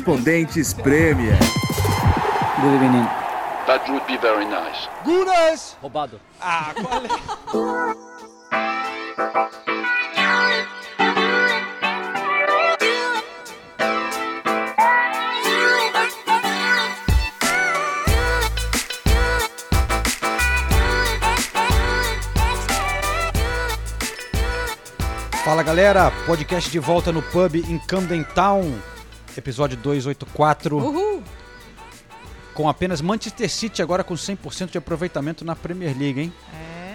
Correspondentes Premier. Good evening. That would be very nice. Roubado. Fala galera, podcast de volta no pub em Camden Town, episódio 284. Uhul! Com apenas Manchester City agora com 100% de aproveitamento na Premier League, hein?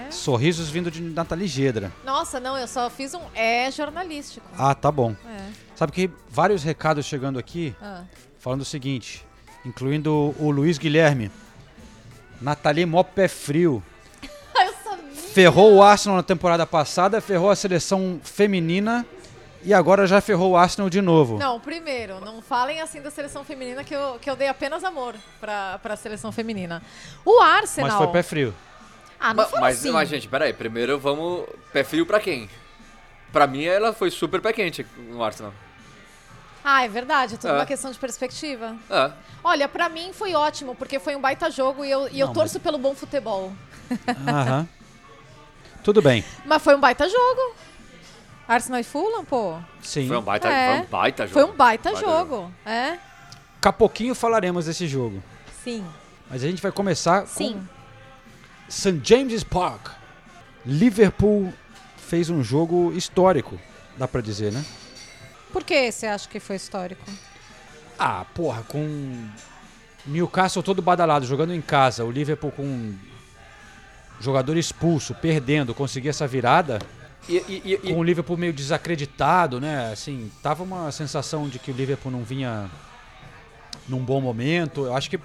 É. Sorrisos vindo de Nathalie Gedra. Nossa, não, eu só fiz um é jornalístico. Ah, tá bom. É. Sabe que vários recados chegando aqui Ah. falando o seguinte, incluindo o Luiz Guilherme. Nathalie mó pé frio. Eu sabia. Ferrou o Arsenal na temporada passada, ferrou a seleção feminina e agora já ferrou o Arsenal de novo. Não, primeiro, não falem assim da seleção feminina que eu, que eu dei apenas amor pra, pra seleção feminina. O Arsenal. Mas foi pé frio. Ah, não foi Mas, assim. mas, gente, peraí. Primeiro vamos. Pé frio pra quem? Pra mim, ela foi super pé quente no Arsenal. Ah, é verdade, é tudo É. uma questão de perspectiva. É. Olha, pra mim foi ótimo, porque foi um baita jogo e eu, e eu Não, torço pelo bom futebol. Aham. Tudo bem. Mas foi um baita jogo. Arsenal e Fulham, pô. Sim. Foi um baita, É. foi um baita jogo. Foi um baita, Baita jogo. É? Daqui a pouquinho falaremos desse jogo. Sim. Mas a gente vai começar Sim. com St. James's Park. Liverpool fez um jogo histórico, dá pra dizer, né? Por que você acha que foi histórico? Ah, porra, com Newcastle todo badalado, jogando em casa, o Liverpool com jogador expulso, perdendo, conseguir essa virada, E, e- e- com o Liverpool meio desacreditado, né? Assim, tava uma sensação de que o Liverpool não vinha num bom momento. Eu acho que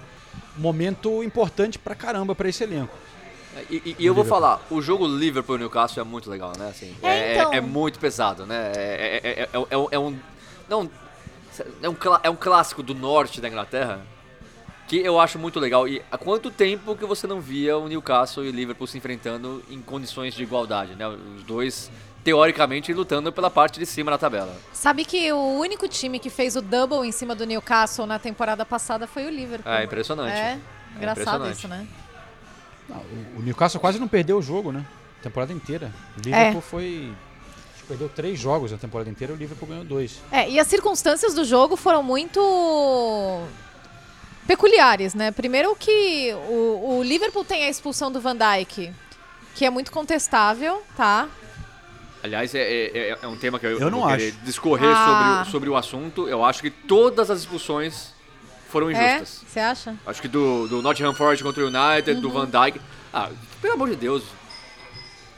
momento importante pra caramba pra esse elenco. e- e- e eu vou Liverpool. falar, o jogo Liverpool Newcastle é muito legal, né? Assim, É, então. é, muito pesado, né? É, é- é- é- é um- é um. Não. É um, é um clássico do norte da Inglaterra que eu acho muito legal. E há quanto tempo que você não via o Newcastle e o Liverpool se enfrentando em condições de igualdade, né? Os dois, teoricamente, lutando pela parte de cima da tabela. Sabe que o único time que fez o double em cima do Newcastle na temporada passada foi o Liverpool. É impressionante. É, engraçado impressionante. isso, né? Não, o- Newcastle quase não perdeu o jogo, né? A temporada inteira. O Liverpool foi. Acho que perdeu três jogos na temporada inteira, o Liverpool ganhou dois. É, e as circunstâncias do jogo foram muito peculiares, né? Primeiro que o, o Liverpool tem a expulsão do Van Dijk, que é muito contestável, tá? Aliás, é, é- é um tema que eu, Eu não vou querer acho. discorrer Ah. sobre, o- sobre o assunto. Eu acho que todas as expulsões foram É? injustas. Você acha? Acho que do, do Nottingham Forest contra o United, do Uhum. Van Dijk. Ah, pelo amor de Deus.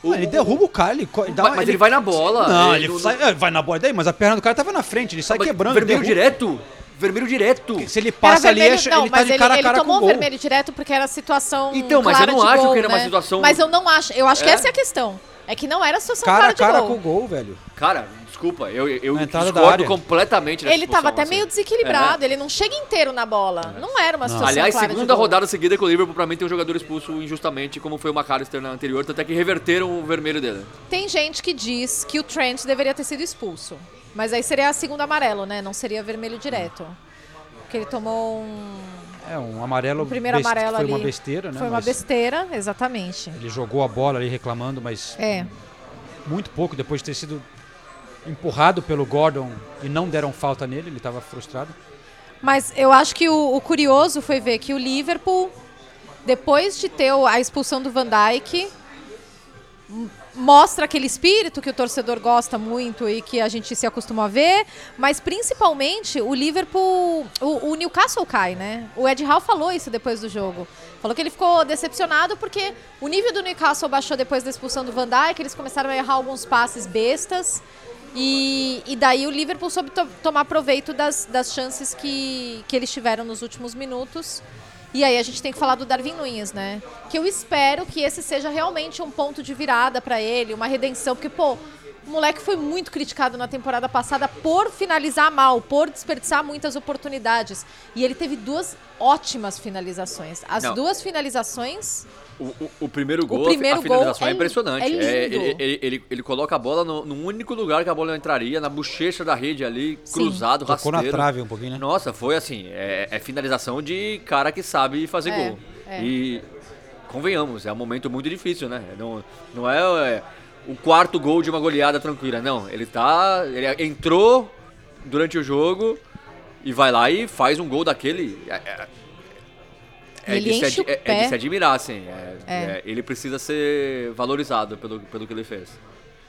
O- Ah, ele derruba o cara, ele, Mas, uma- mas ele vai na bola. Não, ele não- sai- é, vai na bola daí, mas a perna do cara tava na frente, ele sai mas quebrando. Vermelho derruba. direto? Vermelho direto. Se ele passa ali, não, ele tá de cara a ele, cara com tomou o gol. vermelho direto porque era situação Então, mas eu não acho gol, que era uma né? situação- Mas eu não acho, eu acho que É? essa é a questão. É que não era situação Cara clara a de cara gol. com o gol, velho. Cara, desculpa, eu, eu discordo completamente dessa Ele tava expulsão, até assim. meio desequilibrado, ele não chega inteiro na bola. Não era uma situação Aliás, clara de segunda gol. rodada seguida que o Liverpool pra mim tem um jogador expulso injustamente, como foi o McAllister na anterior, tanto é que reverteram o vermelho dele. Tem gente que diz que o Trent deveria ter sido expulso. Mas aí seria a segunda amarelo, né? Não seria vermelho direto. Porque ele tomou um. É, um amarelo. O primeiro best- amarelo foi ali. uma besteira, né? Foi uma mas besteira, exatamente. Ele jogou a bola ali reclamando, mas É. muito pouco depois de ter sido empurrado pelo Gordon e não deram falta nele, ele tava frustrado. Mas eu acho que o, o curioso foi ver que o Liverpool, depois de ter a expulsão do Van Dijk, mostra aquele espírito que o torcedor gosta muito e que a gente se acostumou a ver, mas principalmente o Liverpool, o, o Newcastle cai, né? O Ed Howe falou isso depois do jogo. Falou que ele ficou decepcionado porque o nível do Newcastle baixou depois da expulsão do Van Dijk, eles começaram a errar alguns passes bestas. E, e daí o Liverpool soube to- tomar proveito das, das chances que, que eles tiveram nos últimos minutos. E aí a gente tem que falar do Darwin Nunes, né? Que eu espero que esse seja realmente um ponto de virada pra ele, uma redenção, porque pô, O moleque foi muito criticado na temporada passada por finalizar mal, por desperdiçar muitas oportunidades. E ele teve duas ótimas finalizações. As Não. duas finalizações. O, o- o primeiro gol, a- primeiro a finalização gol é, é impressionante. É, ele, ele, ele- ele coloca a bola no, no único lugar que a bola entraria, na bochecha da rede ali, Sim. cruzado, Tocou na rasteiro. trave um pouquinho, né? Nossa, foi assim, é, é finalização de cara que sabe fazer É, gol. é. E convenhamos, é um momento muito difícil, né? Não, não é, é, o quarto gol de uma goleada tranquila, não. Ele tá. Ele entrou durante o jogo e vai lá e faz um gol daquele. É, Ele de se enche ad- o é- é pé. de se admirar, assim. é- É. é, ele precisa ser valorizado pelo, pelo que ele fez.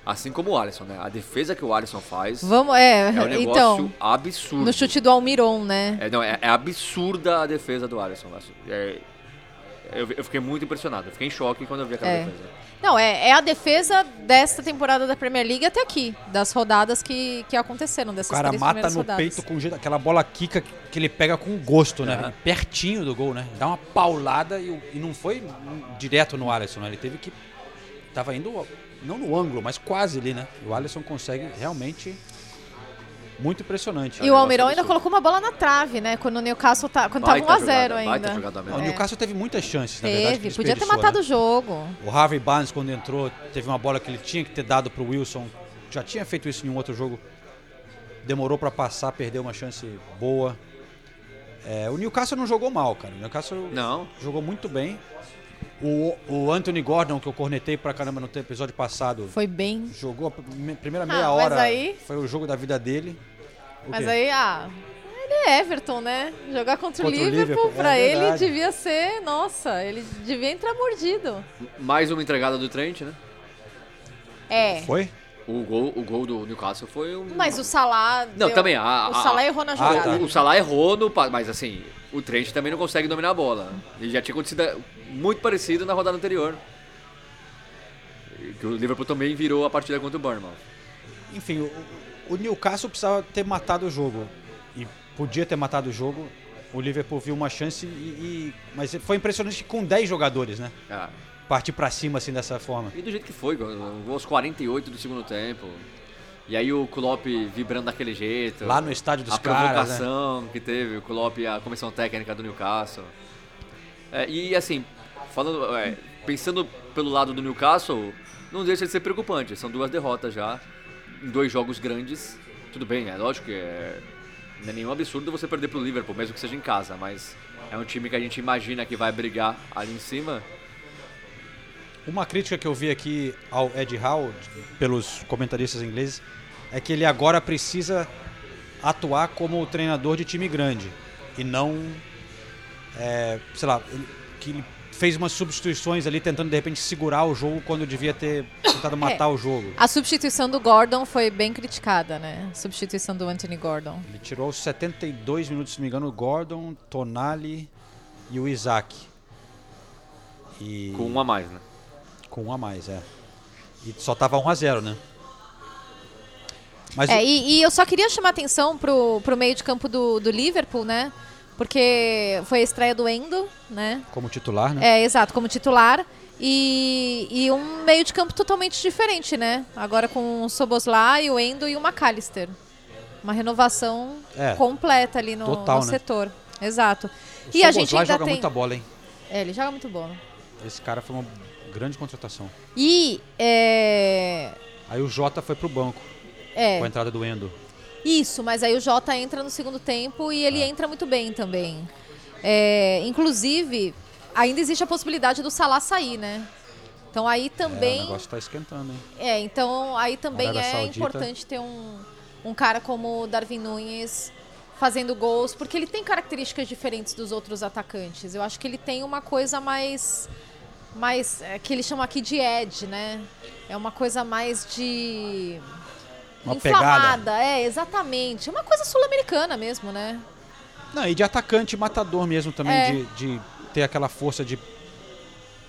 Assim como o Alisson, né? A defesa que o Alisson faz Vamos, é, é um negócio então, absurdo. no chute do Almiron, né? É, não, é, é absurda a defesa do Alisson. É- eu, eu fiquei muito impressionado. Eu fiquei em choque quando eu vi aquela É. defesa. Não, é, é a defesa desta temporada da Premier League até aqui, das rodadas que, que aconteceram, O dessas cara três mata no rodadas. peito com jeito, aquela bola quica que ele pega com gosto, né? É. Pertinho do gol, né? Dá uma paulada e, o- e não foi direto no Alisson, né? Ele teve que. Tava indo, não no ângulo, mas quase ali, né? E o Alisson consegue realmente. Muito impressionante. E o Almirão ainda colocou uma bola na trave, né? Quando o Newcastle tá, quando Baita tava 1x0 jogada, ainda. baita jogada Não, mesmo. o É. Newcastle teve muitas chances, na verdade. Teve, podia ter matado né? o jogo. O Harvey Barnes, quando entrou, teve uma bola que ele tinha que ter dado pro Wilson. Já tinha feito isso em um outro jogo. Demorou pra passar, perdeu uma chance boa. É, o Newcastle não jogou mal, cara. O Newcastle Não. jogou muito bem. O, o Anthony Gordon, que eu cornetei pra caramba no episódio passado, Foi bem. jogou a prim- primeira Ah, meia mas hora. aí- Foi o jogo da vida dele. O Mas quê? aí, ah, ele é Everton, né? Jogar contra, o Contra o Liverpool, Liverpool, é pra ele verdade. devia ser, nossa, ele devia entrar mordido. Mais uma entregada do Trent, né? É. Foi? O gol, o gol do Newcastle foi um. Mas o Salah. Não, deu- também. A, o a- Salah errou na Ah, jogada. tá. O, o Salah errou no. Mas assim, o Trent também não consegue dominar a bola. Ele já tinha acontecido muito parecido na rodada anterior. E Que o Liverpool também virou a partida contra o Bournemouth. Enfim, o, o Newcastle precisava ter matado o jogo. E podia ter matado o jogo. O Liverpool viu uma chance e. e- mas foi impressionante que com 10 jogadores, né? Ah, Partir pra cima assim dessa forma. E do jeito que foi, aos 48 do segundo tempo. E aí o Klopp vibrando daquele jeito. Lá no estádio dos a caras, né? provocação que teve, o Klopp e a comissão técnica do Newcastle. É, e assim, falando, é, pensando pelo lado do Newcastle, não deixa de ser preocupante. São duas derrotas já, em dois jogos grandes. Tudo bem, é lógico que é, não é nenhum absurdo você perder pro Liverpool, mesmo que seja em casa, mas é um time que a gente imagina que vai brigar ali em cima. Uma crítica que eu vi aqui ao Ed Howe, pelos comentaristas ingleses, é que ele agora precisa atuar como o treinador de time grande. E não. é, sei lá, ele- que ele fez umas substituições ali tentando de repente segurar o jogo quando devia ter tentado matar o jogo. A substituição do Gordon foi bem criticada, né? A substituição do Anthony Gordon. Ele tirou aos 72 minutos, se não me engano, o Gordon, Tonali e o Isaac. E Com um a mais, né? Com um a mais, é. E só tava 1 a 0, né? Mas É, o- e, e eu só queria chamar atenção pro, pro meio de campo do, do Liverpool, né? Porque foi a estreia do Endo, né? como titular, né? É, exato, como titular. E, e um meio de campo totalmente diferente, né? Agora com o Soboslai, o Endo e o McAllister. Uma renovação É. completa ali no, Total, no né? setor. Exato. O E a Szoboszlai gente ainda joga tem... muita bola, hein? É, ele joga muito bom. Esse cara foi uma grande contratação. E é, Aí o Jota foi pro banco é com a entrada do Endo. isso, mas aí o Jota entra no segundo tempo e ele entra muito bem também. É, inclusive, ainda existe a possibilidade do Salah sair, né? Então aí É, também o negócio tá esquentando, hein? É, então aí também é Saudita. importante ter um, um cara como o Darwin Nunes fazendo gols, porque ele tem características diferentes dos outros atacantes. Eu acho que ele tem uma coisa mais. Mais é, que ele chama aqui de edge, né? É uma coisa mais de. Uma inflamada. pegada. É, exatamente. É uma coisa sul-americana mesmo, né? Não, e de atacante matador mesmo também, É. de, de ter aquela força de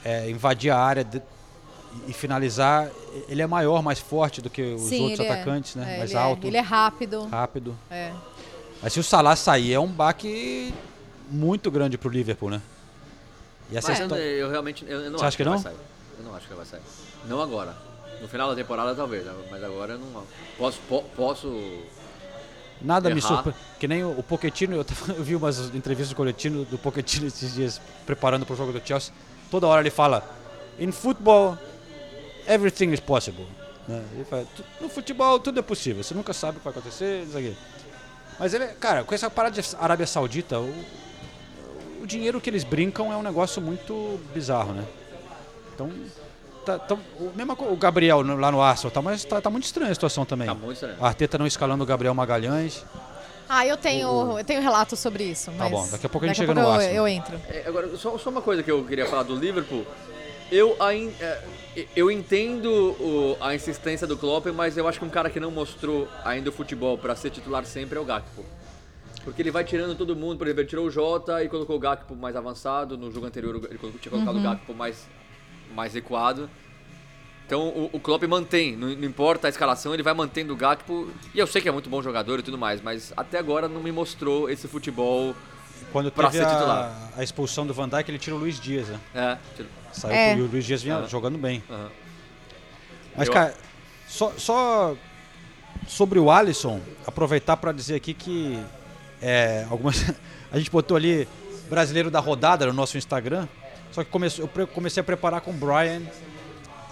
é, invadir a área de- e finalizar. Ele é maior, mais forte do que os Sim, outros é. atacantes, né? É, mais ele é- alto, ele é rápido. rápido. Mas se o Salah sair, é um baque muito grande pro Liverpool, né? E essa Mas eu, história... eu realmente eu, não Você acho que ele não? vai sair. Eu não acho que vai sair. Não agora. No final da temporada talvez, mas agora eu não. Posso. po- posso Nada me Errar. surpreende. Que nem o, o Pochettino, eu, tava- eu vi umas entrevistas do coletivo do Pochettino esses dias, preparando para o jogo do Chelsea. Toda hora ele fala: In football, everything is possible. Né? Ele fala, "Tu- no futebol tudo é possível, você nunca sabe o que vai acontecer. Isso aqui. Mas ele, cara, com essa parada de Arábia Saudita, o, o dinheiro que eles brincam é um negócio muito bizarro, né? Então. Tá, tá- o, mesmo o Gabriel lá no Arsenal, tá, mas tá, tá muito estranha a situação também. Tá muito estranho. A Arteta não escalando o Gabriel Magalhães. Ah, eu tenho, eu tenho relatos sobre isso. Mas bom, daqui a pouco a gente chega no Arsenal. eu, eu entro. É, agora, só, só uma coisa que eu queria falar do Liverpool. Eu, ain- é, eu entendo o- a insistência do Klopp, mas eu acho que um cara que não mostrou ainda o futebol pra ser titular sempre é o Gakpo. Porque ele vai tirando todo mundo, por exemplo, ele tirou o Jota e colocou o Gakpo mais avançado. No jogo anterior ele colocou- tinha colocado o Gakpo mais, mais recuado. Então o, o Klopp mantém, não, não importa a escalação, ele vai mantendo o Gakpo. E eu sei que é muito bom jogador e tudo mais, mas até agora não me mostrou esse futebol. Quando Pra teve ser a, titular. a expulsão do Van Dijk, ele tira o Luiz Dias, né? É, tiro- Saiu É. e o Luiz Dias vinha Aham. jogando bem. aham. Mas, Eu- cara, só, só sobre o Alisson, aproveitar para dizer aqui que é, algumas a gente botou ali brasileiro da rodada no nosso Instagram, só que comece- eu comecei a preparar com o Brian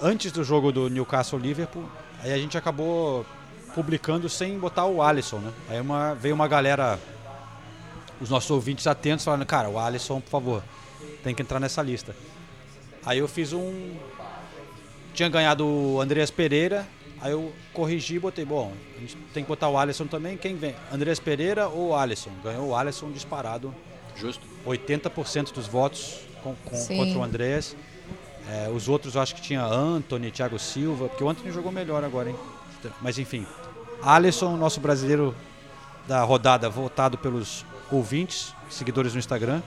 antes do jogo do Newcastle Liverpool, aí a gente acabou publicando sem botar o Alisson, né? Aí uma, veio uma galera, os nossos ouvintes atentos, falando, cara, o Alisson, por favor, tem que entrar nessa lista. Aí eu fiz um, tinha ganhado o Andreas Pereira, aí eu corrigi e botei, bom, a gente tem que botar o Alisson também, quem vem? Andreas Pereira ou o Alisson? Ganhou o Alisson disparado, Justo. 80% dos votos com, com- contra o Andreas. É, os outros eu acho que tinha Anthony, Thiago Silva, porque o Anthony jogou melhor agora, hein? Mas enfim, Alisson, nosso brasileiro da rodada, votado pelos ouvintes, seguidores no Instagram.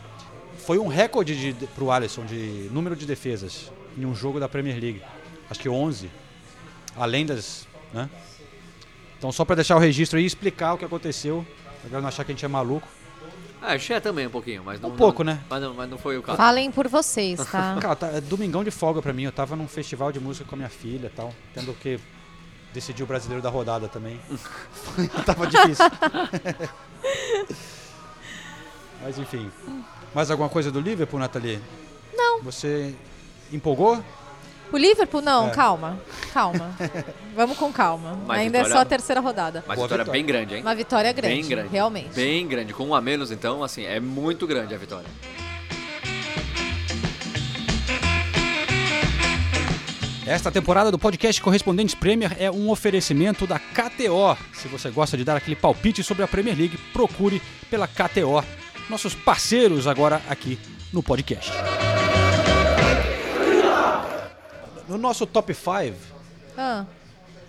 Foi um recorde de, pro Alisson de número de defesas em um jogo da Premier League. Acho que 11. Além das. Né? Então, só para deixar o registro aí e explicar o que aconteceu. Pra não achar que a gente é maluco. Ah, eu é também um pouquinho, mas não. Um pouco, não- né? Mas não, mas não foi o caso. Falem por vocês, tá? Cara, tá, é domingão de folga pra mim. Eu tava num festival de música com a minha filha e tal. Tendo que decidir o brasileiro da rodada também. tava difícil. Mas enfim. Mais alguma coisa do Liverpool, Nathalie? Não. Você empolgou? O Liverpool, não, É. calma. Calma. Vamos com calma. Mas Ainda é vitória- só a terceira rodada. Boa vitória vitória. bem grande, hein? Uma vitória grande, Bem grande. realmente. Bem grande. Com um a menos, então, assim, é muito grande a vitória. Esta temporada do podcast Correspondentes Premier é um oferecimento da KTO. Se você gosta de dar aquele palpite sobre a Premier League, procure pela KTO. Nossos parceiros agora aqui no podcast. No nosso top 5, Ah,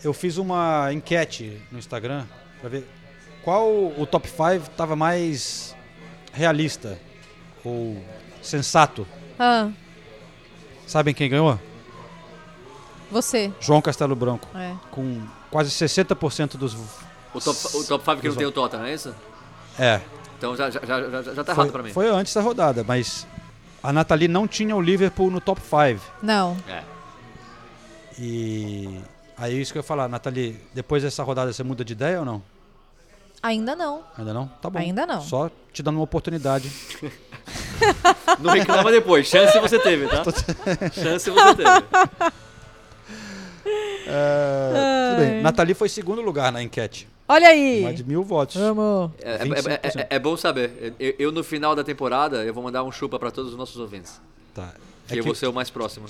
eu fiz uma enquete no Instagram para ver qual o top 5 estava mais realista ou sensato. ah, Sabem quem ganhou? você. João Castelo Branco, É. com quase 60% dos O top 5 o top five que não tem o Tottenham, não é isso? É, Então já, já, já, já, já tá errado pra foi, mim. foi antes da rodada, mas a Nathalie não tinha o Liverpool no top 5. Não. É. E aí é isso que eu ia falar, Nathalie, depois dessa rodada você muda de ideia ou não? Ainda não. Ainda não? Tá bom. Ainda não. Só te dando uma oportunidade. Não reclama depois. Chance você teve, tá? Chance você teve. É, tudo bem. Nathalie foi segundo lugar na enquete. Olha aí. Mais de mil votos. Vamos. É, é- 25%. é- é- é bom saber. Eu, eu, no final da temporada, eu vou mandar um chupa pra todos os nossos ouvintes. Tá. Que, É eu que, vou ser o mais próximo.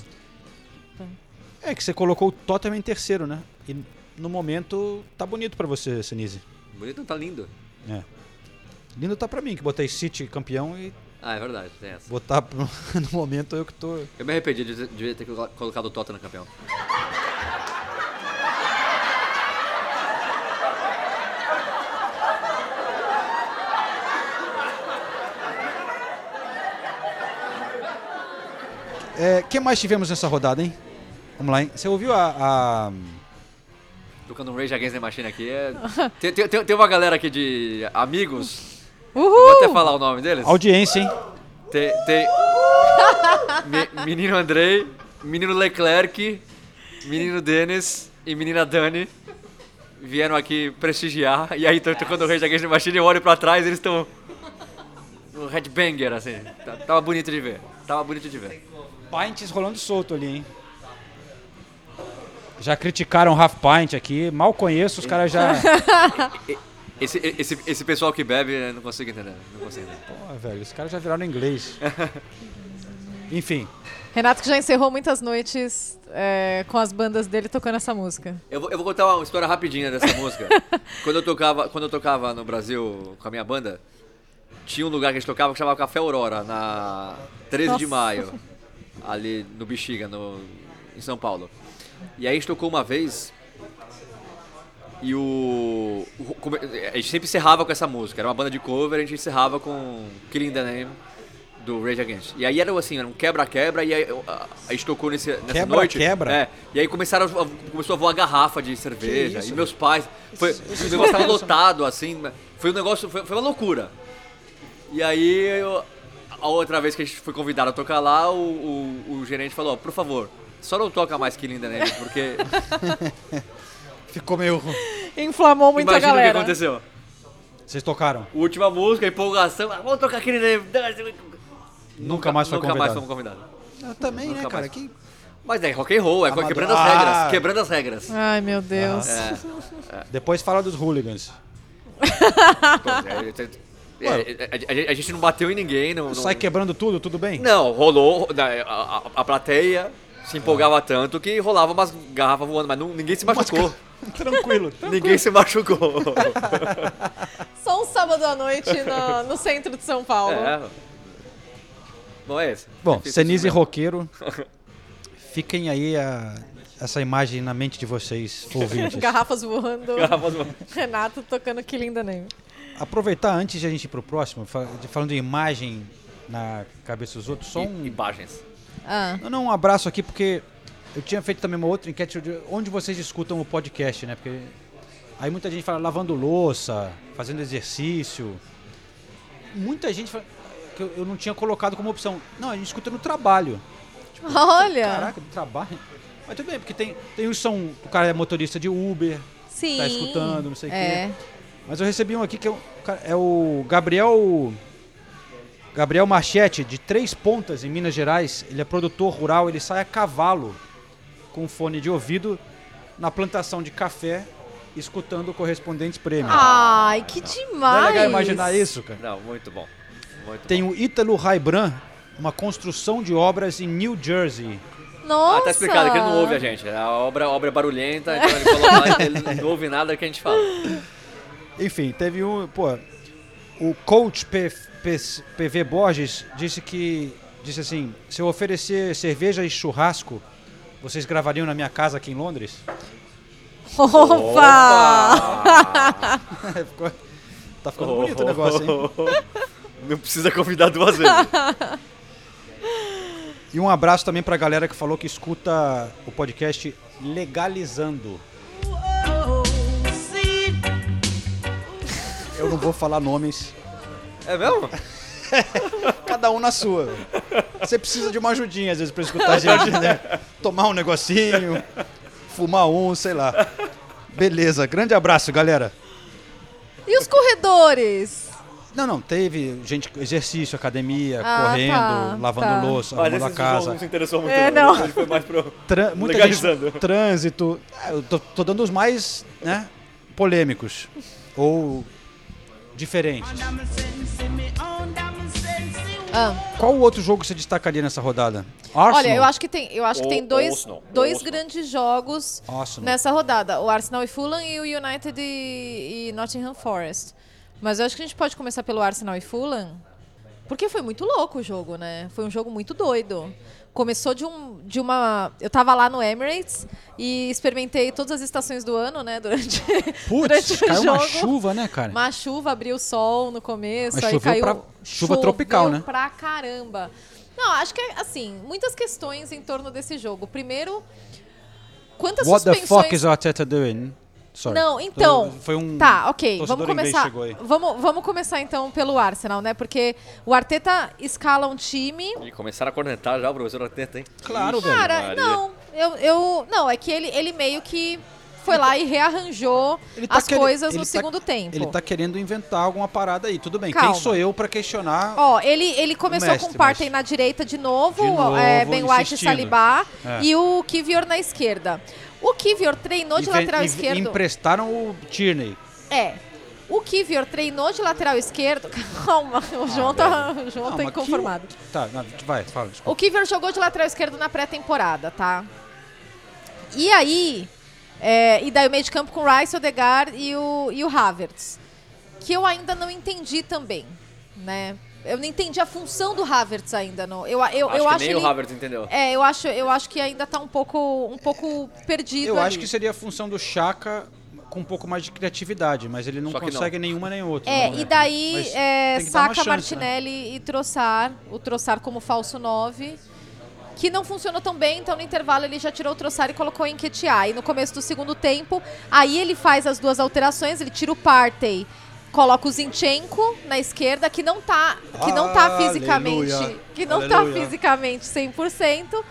É que você colocou o Tottenham em terceiro, né? E no momento tá bonito pra você, Senise. Bonito, tá lindo. É. Lindo tá pra mim, que botei City campeão e Ah, é verdade, tem essa. botar no momento eu que tô. Eu me arrependi de de ter colo- colocado o Tottenham campeão. É, que mais tivemos nessa rodada, hein? Vamos lá, hein? Você ouviu a. a- Tocando um Rage Against the Machine aqui é. Tem, tem, tem- uma galera aqui de amigos. Uhul. Vou até falar o nome deles. audiência, hein? Tem. tem... Me- menino Andrei, menino Leclerc menino Denis e menina Dani vieram aqui prestigiar. E aí, tô tocando o Rage Against the Machine, eu olho pra trás eles estão. No headbanger, assim. Tá- Tava bonito de ver. Tava bonito de ver. Pints rolando solto ali, hein? Já criticaram o Half Pint aqui. Mal conheço, os caras já. Esse, esse, esse pessoal que bebe, eu não consigo entender. Não consigo entender. Pô, velho, os caras já viraram inglês. Enfim, Renato que já encerrou muitas noites é, com as bandas dele tocando essa música. Eu vou, eu vou contar uma história rapidinha dessa música. quando, eu tocava, quando eu tocava no Brasil com a minha banda, tinha um lugar que a gente tocava que chamava Café Aurora, na 13 de Nossa. maio, ali no Bexiga, no, em São Paulo. E aí a gente tocou uma vez e o, A gente sempre encerrava com essa música, era uma banda de cover, a gente encerrava com Killing the Name do Rage Against. E aí era assim, era um quebra-quebra e aí a, gente tocou nesse, nessa Quebra, noite. quebra? É, e aí começaram a, começou a voar garrafa de cerveja. isso, e meus pais. Foi, o negócio tava lotado, assim. Foi um negócio. Foi, foi uma loucura. E aí eu- a outra vez que a gente foi convidado a tocar lá, o, o, o gerente falou, ó, por favor, só não toca mais que linda nele, porque ficou meio. Inflamou muita imagina o que galera. aconteceu. Vocês tocaram? Última música, empolgação, ah, vamos tocar aquele nele. Nunca mais foi Nunca mais convidado. fomos convidados. Eu também, Nunca né, cara? mais. Que... Mas é rock and roll, é Amador. quebrando as Ah. regras. Quebrando as regras. Ai, meu Deus. É. Depois fala dos hooligans. É, é, é, a, a- a gente não bateu em ninguém. Não, não, Sai quebrando tudo, tudo bem? não rolou. né, A, a- a plateia se empolgava tanto que rolava umas garrafas voando, mas não- ninguém se machucou. Tranquilo. Ninguém se machucou. Só um sábado à noite no, no centro de São Paulo. é. Bom, é esse. Bom, Fiz Senise e roqueiro. Fiquem aí a- essa imagem na mente de vocês, ouvintes. Garrafas voando. Garrafas voando. Renato tocando Killing the Name. Aproveitar antes de a gente ir pro próximo, falando de imagem na cabeça dos outros, só um. Imagens. Ah. Não, não, um abraço aqui, porque eu tinha feito também uma outra enquete de onde vocês escutam o podcast, né? Porque aí muita gente fala lavando louça, fazendo exercício. Muita gente fala que eu, eu não tinha colocado como opção. Não, a gente escuta no trabalho. Olha. Caraca, no trabalho. Mas tudo bem, porque tem, tem os são. O cara é motorista de Uber, Sim. tá escutando, não sei o É. quê. Mas eu recebi um aqui que é o, é o Gabriel. Gabriel Marchetti, de Três Pontas, em Minas Gerais. Ele é produtor rural, ele sai a cavalo com fone de ouvido na plantação de café, escutando correspondentes prêmio. Ai, que demais. Não é legal imaginar isso, cara? Não, muito bom. Muito Tem bom. o Ítalo Raibran, uma construção de obras em New Jersey. Nossa. Ah, tá explicado que ele não ouve a gente. A obra, a obra é barulhenta, então ele falou lá, ele não ouve nada que a gente fala. Enfim, teve um. Pô, o coach P- PV Borges disse que. Disse assim: se eu oferecer cerveja e churrasco, vocês gravariam na minha casa aqui em Londres? Opa! Ficou- tá ficando bonito o negócio, hein? Não precisa convidar duas vezes. E um abraço também pra galera que falou que escuta o podcast Legalizando. Eu não vou falar nomes, É mesmo? cada um na sua. Você precisa de uma ajudinha às vezes pra escutar a gente, né? Tomar um negocinho, fumar um, sei lá. Beleza, grande abraço, galera. E os corredores? Não, não, teve gente, exercício, academia, Ah, correndo, tá, lavando tá. louça, Mas arrumando a casa. não se interessou muito. É, não. não. Ele foi mais pro... Tran- muita Legalizando. gente, trânsito. É, Eu tô, tô dando os mais, né, polêmicos ou diferentes. Ah. Qual o outro jogo você destacaria nessa rodada? Arsenal. Olha, eu acho que tem, eu acho que tem dois, Arsenal. dois Arsenal. grandes jogos Arsenal. nessa rodada. O Arsenal e Fulham e o United e, e Nottingham Forest. Mas eu acho que a gente pode começar pelo Arsenal e Fulham, porque foi muito louco o jogo, né? Foi um jogo muito doido. Começou de, um, de uma... Eu tava lá no Emirates e experimentei todas as estações do ano, né? Durante, durante Putz, o jogo. uma chuva, né, cara? Uma chuva, abriu o sol no começo, Mas aí caiu... pra- chuva tropical, né? pra caramba. Não, acho que, assim, muitas questões em torno desse jogo. Primeiro, quantas What the suspensões... fuck is Arteta doing? Sorry. Não, então. Foi um Tá, ok. Vamos começar. chegou aí. Vamos, vamos começar então pelo Arsenal, né? Porque o Arteta escala um time. E começaram a cornetar já o professor Arteta, hein? Claro, velho. Cara, Maria. não. eu, eu. Não, é que ele, ele meio que foi lá e rearranjou tá as querendo- coisas ele no tá- segundo tempo. Ele tá querendo inventar alguma parada aí. Tudo bem. Calma. Quem sou eu pra questionar? Ó, ele, ele começou mestre, com o Partey mas- na direita de novo, De novo, é, Ben White e. Saliba, É. e o Kivior na esquerda. O Kivior treinou de lateral esquerdo. E emprestaram o Tierney. É. O Kivior treinou de lateral esquerdo. Calma, o João tá, o João Não, tá que- inconformado. Tá, não, vai, fala. desculpa. O Kivior jogou de lateral esquerdo na pré-temporada, tá? E aí, é, e daí o meio de campo com o Rice, o Odegaard e o, e o Havertz. Que eu ainda não entendi também, né? Eu não entendi a função do Havertz ainda. Não. Eu, eu, acho eu que acho nem ele, o Havertz entendeu. É, eu acho, eu acho que ainda tá um pouco, um pouco perdido Eu ali. acho que seria a função do Chaka com um pouco mais de criatividade, mas ele não Só que não. consegue nenhuma nem outra. É, não, e né? daí é, saca chance, né? Martinelli e Troçar, o Troçar como falso 9, que não funcionou tão bem, então no intervalo ele já tirou o Troçar e colocou em Ketia. E no começo do segundo tempo, aí ele faz as duas alterações, ele tira o Partey, coloca o Zinchenko na esquerda, que não tá, que não tá fisicamente, Aleluia. que não tá fisicamente 100%.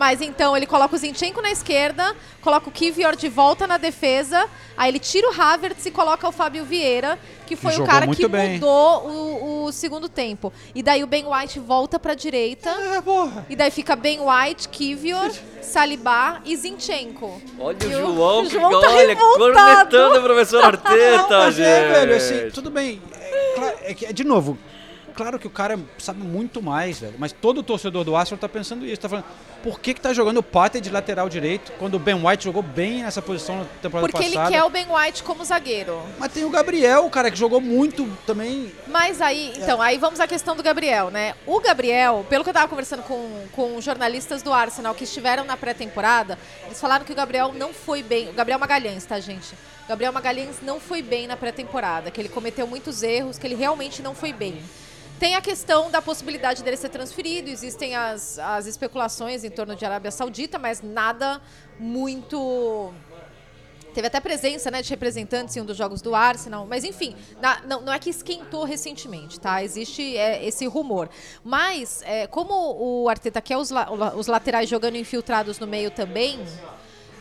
Mas então ele coloca o Zinchenko na esquerda, coloca o Kivior de volta na defesa, aí ele tira o Havertz e coloca o Fábio Vieira, que foi o cara que bem. mudou o, o segundo tempo. E daí o Ben White volta pra direita, É, porra. e daí fica Ben White, Kivior, Saliba e Zinchenko. Olha E o João, o que João tá olha, cornetando o professor Arteta, Não, mas gente. é, velho, assim, tudo bem. É, é que, de novo, claro que o cara sabe muito mais, velho. Mas todo torcedor do Arsenal tá pensando isso. Tá falando, por que que tá jogando o Partey de lateral direito quando o Ben White jogou bem nessa posição na temporada Porque ele passada? quer o Ben White como zagueiro. Mas tem o Gabriel, o cara que jogou muito também. Mas aí, então, aí vamos à questão do Gabriel, né? O Gabriel, pelo que eu tava conversando com, com jornalistas do Arsenal que estiveram na pré-temporada, eles falaram que o Gabriel não foi bem. O Gabriel Magalhães, tá, gente? O Gabriel Magalhães não foi bem na pré-temporada, que ele cometeu muitos erros, que ele realmente não foi bem. Tem a questão da possibilidade dele ser transferido, existem as, as especulações em torno de Arábia Saudita, mas nada muito Teve até presença né, de representantes em um dos jogos do Arsenal. Mas, enfim, na- não, não é que esquentou recentemente, tá? Existe é, esse rumor. Mas, é, como o Arteta quer os, la- os laterais jogando infiltrados no meio também,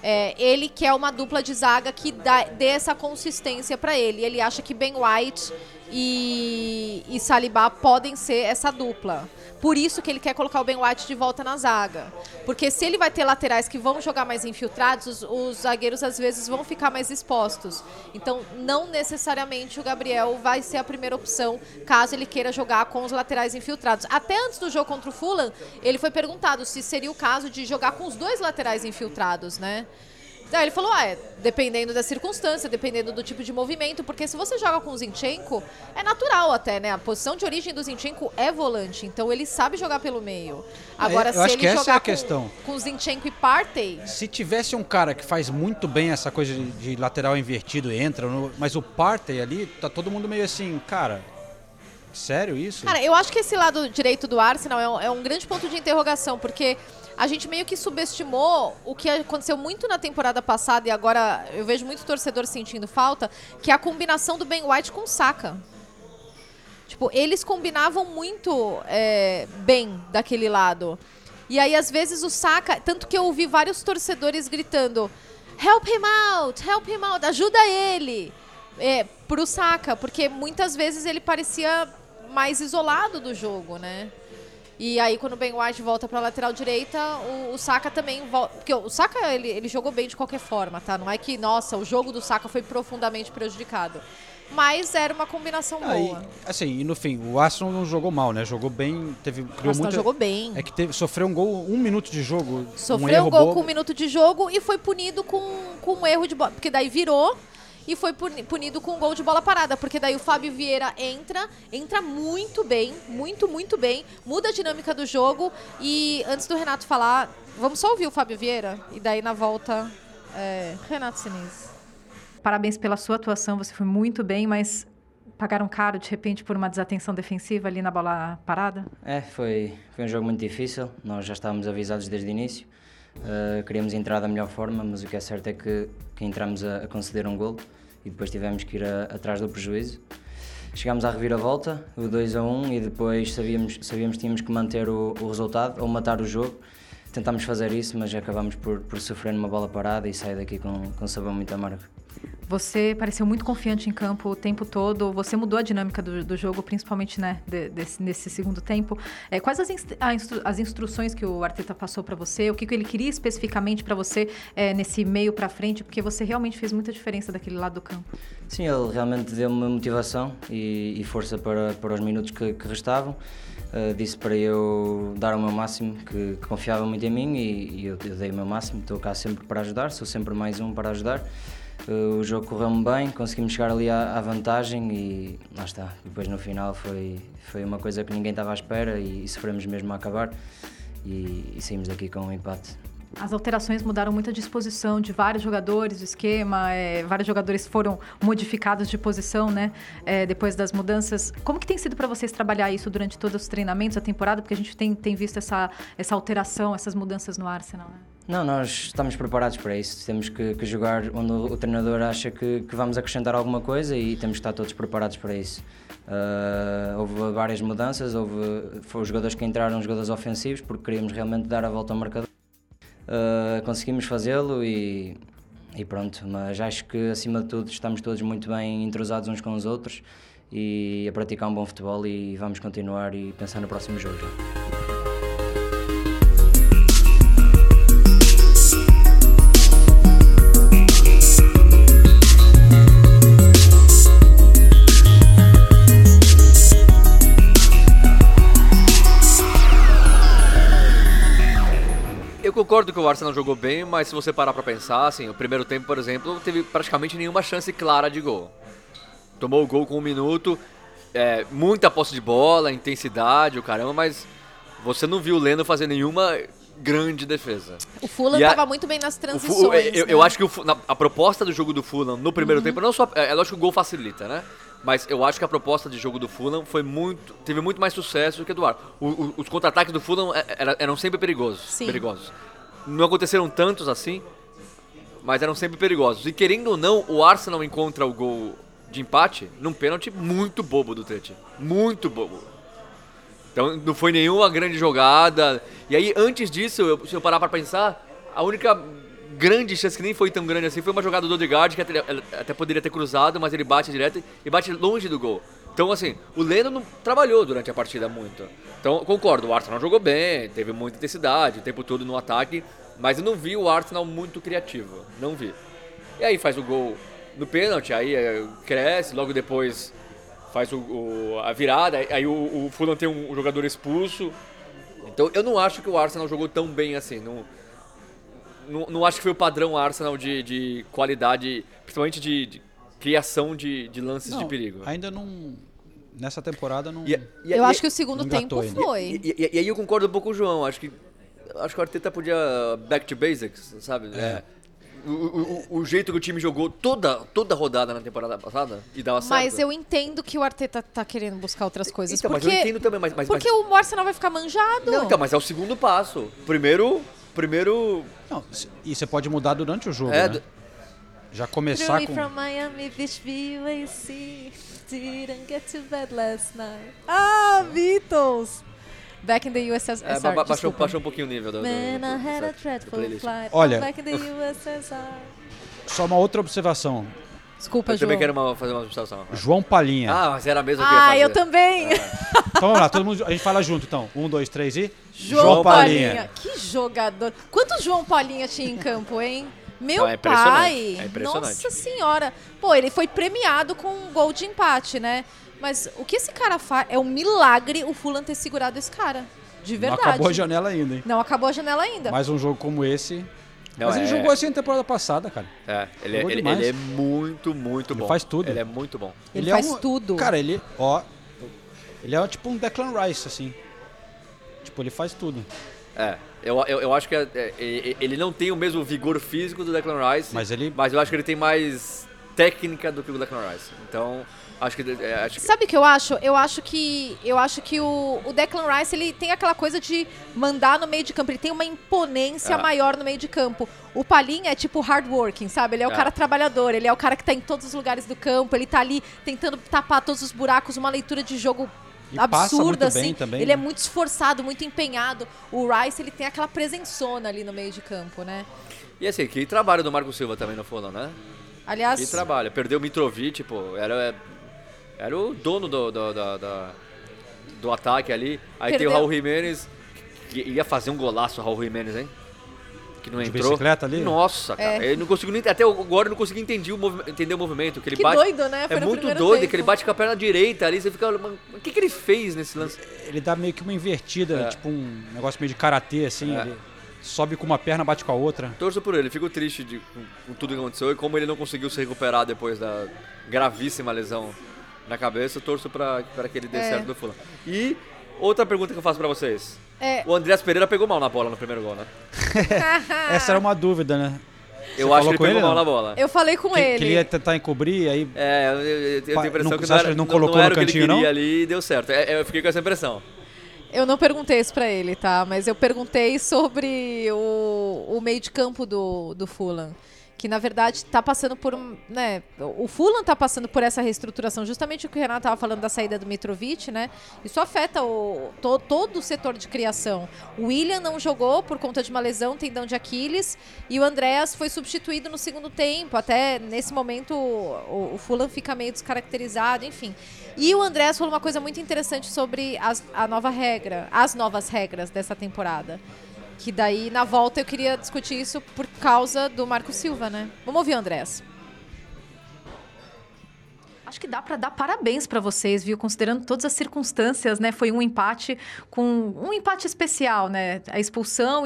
é, ele quer uma dupla de zaga que dá, dê essa consistência para ele. Ele acha que Ben White e, e Saliba podem ser essa dupla. Por isso que ele quer colocar o Ben White de volta na zaga. Porque se ele vai ter laterais que vão jogar mais infiltrados, os, os zagueiros às vezes vão ficar mais expostos. Então, não necessariamente o Gabriel vai ser a primeira opção caso ele queira jogar com os laterais infiltrados. Até antes do jogo contra o Fulham, ele foi perguntado se seria o caso de jogar com os dois laterais infiltrados, né? Daí ele falou, ah, é, dependendo da circunstância, dependendo do tipo de movimento, porque se você joga com o Zinchenko, é natural até, né? A posição de origem do Zinchenko é volante, então ele sabe jogar pelo meio. Agora, eu se acho ele essa jogar é com, questão. com Zinchenko e Partey, Se tivesse um cara que faz muito bem essa coisa de, de lateral invertido, entra, no- mas o Partey ali, tá todo mundo meio assim, cara, sério isso? Cara, eu acho que esse lado direito do Arsenal é um, é um grande ponto de interrogação, porque a gente meio que subestimou o que aconteceu muito na temporada passada e agora eu vejo muito torcedor sentindo falta, que é a combinação do Ben White com o Saka. Tipo, eles combinavam muito é, bem daquele lado. E aí, às vezes, o Saka. Tanto que eu ouvi vários torcedores gritando: Help him out, help him out, ajuda ele. É, pro Saka, porque muitas vezes ele parecia mais isolado do jogo, né? E aí, quando o Ben White volta pra lateral direita, o, o Saka também volta. Porque o Saka, ele, ele jogou bem de qualquer forma, tá? Não é que, nossa, o jogo do Saka foi profundamente prejudicado. Mas era uma combinação Aí, boa. assim, e no fim, o Arsenal não jogou mal, né? Jogou bem, teve, O criou Arsenal muita... jogou bem. É que teve, sofreu um gol, um minuto de jogo, um Sofreu erro um gol bobo. com um minuto de jogo e foi punido com, com um erro de bola. Porque daí virou e foi puni- punido com um gol de bola parada. Porque daí o Fábio Vieira entra, entra muito bem, muito, muito bem, muda a dinâmica do jogo. E antes do Renato falar, vamos só ouvir o Fábio Vieira? E daí na volta, é, Renato Sinise. Parabéns pela sua atuação, você foi muito bem, mas pagaram caro de repente por uma desatenção defensiva ali na bola parada? É, foi, foi um jogo muito difícil. Nós já estávamos avisados desde o início. Uh, queríamos entrar da melhor forma, mas o que é certo é que, que entramos a, a conceder um gol e depois tivemos que ir a- atrás do prejuízo. Chegámos à reviravolta, o 2 a 1, e depois sabíamos, sabíamos que tínhamos que manter o, o resultado ou matar o jogo. tentámos fazer isso, mas acabámos por, por sofrer numa bola parada e sair daqui com, com sabor muito amargo. Você pareceu muito confiante em campo o tempo todo. Você mudou a dinâmica do, do jogo, principalmente né, de- desse- nesse segundo tempo. É, quais as, instru- as instruções que o Arteta passou para você? O que, que ele queria especificamente para você é, nesse meio para frente? Porque você realmente fez muita diferença daquele lado do campo. Sim, ele realmente deu-me motivação e, e força para, para os minutos que, que restavam. Uh, disse para eu dar o meu máximo, que, que confiava muito em mim e, e eu, eu dei o meu máximo. Estou cá sempre para ajudar, sou sempre mais um para ajudar. Uh, o jogo correu-me bem, conseguimos chegar ali à, à vantagem e lá está. Depois no final foi, foi uma coisa que ninguém estava à espera e, e sofremos mesmo a acabar e, e saímos daqui com um empate. As alterações mudaram muito a disposição de vários jogadores, o esquema, é, vários jogadores foram modificados de posição, né? é, depois das mudanças. Como que tem sido para vocês trabalhar isso durante todos os treinamentos, a temporada? Porque a gente tem, tem visto essa, essa alteração, essas mudanças no Arsenal, né? Não, nós estamos preparados para isso. Temos que, que jogar onde o, treinador acha que, que vamos acrescentar alguma coisa e temos que estar todos preparados para isso. Ah, houve várias mudanças, houve os jogadores que entraram, jogadores ofensivos, porque queríamos realmente dar a volta ao marcador. Ah, conseguimos fazê-lo e, e pronto, mas acho que acima de tudo estamos todos muito bem entrosados uns com os outros e a praticar um bom futebol e vamos continuar e pensar no próximo jogo. Concordo que o Arsenal jogou bem, mas se você parar pra pensar, assim, o primeiro tempo, por exemplo, não teve praticamente nenhuma chance clara de gol. Tomou o gol com um minuto, é, muita posse de bola, intensidade, o caramba, mas você não viu o Leno fazer nenhuma grande defesa. O Fulham E a- tava muito bem nas transições. Eu, eu né? acho que o na- a proposta do jogo do Fulham no primeiro Uhum. tempo, não só. É é lógico que o gol facilita, né? Mas eu acho que a proposta de jogo do Fulham foi muito. teve muito mais sucesso do que do Ar. O- o- os contra-ataques do Fulham é- era- eram sempre perigosos. Sim. perigosos. Não aconteceram tantos assim, mas eram sempre perigosos. E querendo ou não, o Arsenal encontra o gol de empate num pênalti muito bobo do Tete. Muito bobo. Então não foi nenhuma grande jogada. E aí, antes disso, eu- se eu parar pra pensar, a única grande chance que nem foi tão grande assim foi uma jogada do Odegaard, que até, até poderia ter cruzado, mas ele bate direto e bate longe do gol. Então, assim, o Leno não trabalhou durante a partida muito. Então, concordo, o Arsenal jogou bem, teve muita intensidade, o tempo todo no ataque, mas eu não vi o Arsenal muito criativo. Não vi. E aí faz o gol no pênalti, aí é, cresce, logo depois faz o, o- a virada, aí o, o Fulham tem um, jogador expulso. Então eu não acho que o Arsenal jogou tão bem assim. Não, não, não acho que foi o padrão Arsenal de, de qualidade, principalmente de, de criação de, de lances de Não, perigo. Ainda não. Nessa temporada não. E- e- Eu e- acho que o segundo tempo ainda. foi. E, e- e aí eu concordo um pouco com o João. Acho que acho que o Arteta podia back to basics, sabe? É. O, o- o- o jeito que o time jogou toda, toda rodada na temporada passada e dava certo. Mas eu entendo que o Arteta tá querendo buscar outras coisas. Então, mas porque eu entendo também, mas, mas, porque mas- o Arsenal vai ficar manjado. Não, então, mas é o segundo passo. Primeiro, primeiro Não, e você pode mudar durante o jogo, É, né? Do- Já começar Threw com. from Miami Beach, VUAC. Didn't get to bed last night. Ah, Beatles! Back in the USSR. é, ba- ba- baixou, baixou um pouquinho o nível do, do, Man, do- I had a do- do dreadful flight. Olha- Back in the USSR. Só uma outra observação. Desculpa, Eu João. também quero uma- fazer uma observação. João Palinha. Ah, mas era mesmo que eu Ah, eu também. Então vamos lá, todo mundo. A gente fala junto então. Um, dois, três e. João Palinha. Que jogador. Quantos João Palinha tinha em campo, hein? Meu Não, é pai. é. Nossa senhora. Pô, ele foi premiado com um gol de empate, né? Mas o que esse cara faz é um milagre o Fulham ter segurado esse cara. De Não verdade. acabou a janela ainda, hein? Não acabou a janela ainda. Mais um jogo como esse. Não, Mas ele é- jogou assim na temporada passada, cara. É, ele, é- ele, ele é muito, muito Ele bom. faz tudo. Ele é muito bom. Ele é faz um- tudo. Cara, ele, ó. Ele é tipo um Declan Rice, assim. Tipo, ele faz tudo. É, eu, eu, eu acho que é- é- ele não tem o mesmo vigor físico do Declan Rice, Mas ele. mas eu acho que ele tem mais técnica do que o Declan Rice. Então, acho que... é, acho que Sabe o que eu acho? Eu acho que eu acho que o, o Declan Rice ele tem aquela coisa de mandar no meio de campo. Ele tem uma imponência É. maior no meio de campo. O Palinha é tipo hardworking, sabe? Ele é o É. cara trabalhador. Ele é o cara que tá em todos os lugares do campo. Ele tá ali tentando tapar todos os buracos. Uma leitura de jogo E absurda, assim. também, ele é né? muito esforçado, muito empenhado. O Rice, ele tem aquela presençona ali no meio de campo, né? E assim, que trabalho do Marco Silva também no Fulham, né? Aliás, Que trabalho. Perdeu o Mitrovic, pô. Era, era o dono do, do, do, do- do ataque ali. Aí Perdeu. tem o Raul Jimenez, que ia fazer um golaço o Raul Jimenez, hein? Que não De entrou. bicicleta ali? Nossa, cara. É. Ele não conseguiu nem. Até agora eu não consegui entender o, movi- entender o movimento. Que, ele Que bate, doido, né? Foi É muito doido, tempo. que ele bate com a perna direita ali. Você fica. "Mano, O que, que ele fez nesse lance? Ele dá meio que uma invertida, É. tipo um negócio meio de karatê, assim. É. Ele sobe com uma perna, bate com a outra. Torço por ele, fico triste de, com, com tudo que aconteceu e como ele não conseguiu se recuperar depois da gravíssima lesão na cabeça. Torço pra, pra que ele dê É. certo no Fulham. E outra pergunta que eu faço pra vocês. É, O Andreas Pereira pegou mal na bola no primeiro gol, né? Essa era uma dúvida, né? Eu Você acho que ele com pegou ele, mal não? na bola. eu falei com Que, ele. que ele ia tentar encobrir, aí É, eu, eu- eu tenho a impressão não- que acha que ele não colocou não no era o que ele cantinho, não? ali e deu certo. É, eu fiquei com essa impressão. Eu não perguntei isso pra ele, tá? Mas eu perguntei sobre o, o meio de campo do, do Fulham. Que na verdade tá passando por um. Né, o Fulham tá passando por essa reestruturação, justamente o que o Renato tava falando da saída do Mitrovic, né? Isso afeta o, to- todo o setor de criação. O William não jogou por conta de uma lesão, tendão de Aquiles, e o Andreas foi substituído no segundo tempo. Até nesse momento o, o Fulham fica meio descaracterizado, enfim. E o Andreas falou uma coisa muito interessante sobre as- a nova regra, as novas regras dessa temporada. Que daí, na volta, eu queria discutir isso por causa do Marco Silva, né? Vamos ouvir o Andrés. Acho que dá para dar parabéns para vocês, viu? Considerando todas as circunstâncias, né? Foi um empate com um empate especial, né? A expulsão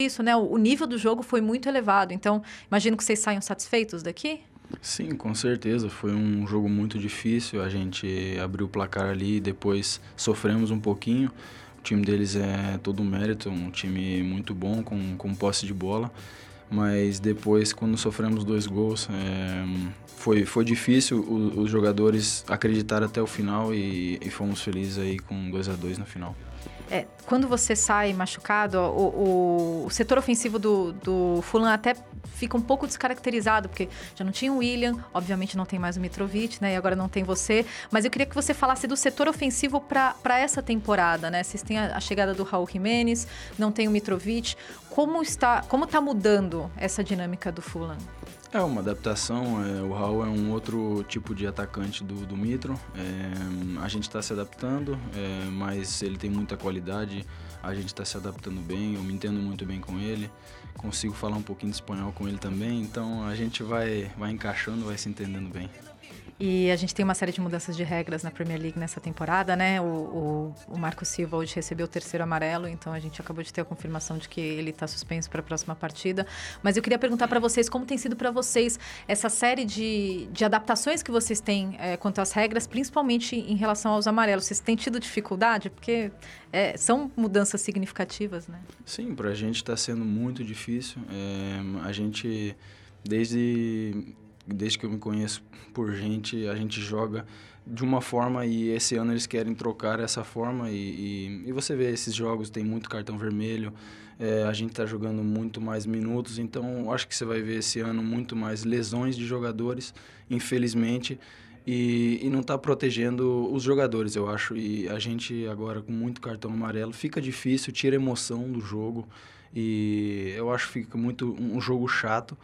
isso, né? O o nível do jogo foi muito elevado. Então, imagino que vocês saiam satisfeitos daqui. Sim, com certeza. Foi um jogo muito difícil. A gente abriu o placar ali, depois sofremos um pouquinho. O time deles é todo um mérito, um time muito bom, com, com posse de bola. Mas depois, quando sofremos dois gols, é, foi, foi difícil o- os jogadores acreditar até o final e, e fomos felizes aí com 2 a 2 no final. É, quando você sai machucado, o, o- setor ofensivo do, do Fulham até fica um pouco descaracterizado, porque já não tinha o William, obviamente não tem mais o Mitrovic, né? E agora não tem você. Mas eu queria que você falasse do setor ofensivo para essa temporada, né? Vocês têm a, a chegada do Raul Jimenez, não tem o Mitrovic. Como está, como está mudando essa dinâmica do Fulham? É uma adaptação. é, o Raul é um outro tipo de atacante do, do Mitro. é, a gente está se adaptando, é, mas ele tem muita qualidade. A gente está se adaptando bem. Eu me entendo muito bem com ele. Consigo falar um pouquinho de espanhol com ele também. Então a gente vai, vai encaixando, vai se entendendo bem. E a gente tem uma série de mudanças de regras na Premier League nessa temporada, né? O, o, o Marco Silva hoje recebeu o terceiro amarelo, então a gente acabou de ter a confirmação de que ele está suspenso para a próxima partida. Mas eu queria perguntar para vocês como tem sido para vocês essa série de, de adaptações que vocês têm eh, quanto às regras, principalmente em relação aos amarelos. Vocês têm tido dificuldade? Porque eh, são mudanças significativas, né? Sim, para a gente está sendo muito difícil. É, a gente, desde, desde que eu me conheço por gente, a gente joga de uma forma e esse ano eles querem trocar essa forma e, e, e você vê esses jogos tem muito cartão vermelho, é, a gente está jogando muito mais minutos, então acho que você vai ver esse ano muito mais lesões de jogadores, infelizmente, e, e não está protegendo os jogadores, eu acho. E a gente agora com muito cartão amarelo fica difícil, tira emoção do jogo e eu acho que fica muito um jogo chato.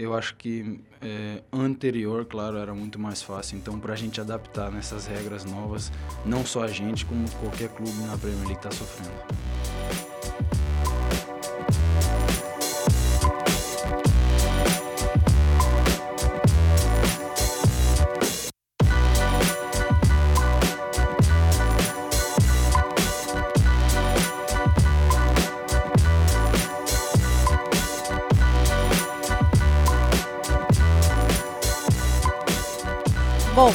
Eu acho que é, anterior, claro, era muito mais fácil. Então, para a gente adaptar nessas regras novas, não só a gente, como qualquer clube na Premier League está sofrendo. Bom,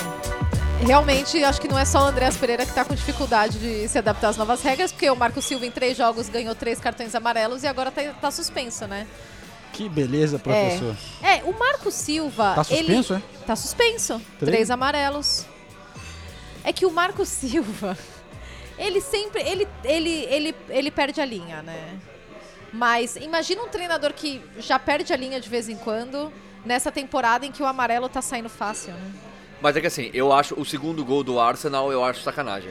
realmente acho que não é só o Andréas Pereira que está com dificuldade de se adaptar às novas regras, porque o Marco Silva em três jogos ganhou três cartões amarelos e agora tá, tá suspenso, né? Que beleza, professor. É, o Marco Silva. Tá suspenso, ele... é? Tá suspenso. Três? Três amarelos. É que o Marco Silva, ele sempre. Ele, ele, ele, ele perde a linha, né? Mas imagina um treinador que já perde a linha de vez em quando, nessa temporada em que o amarelo tá saindo fácil, né? Mas é que assim, eu acho o segundo gol do Arsenal, eu acho sacanagem.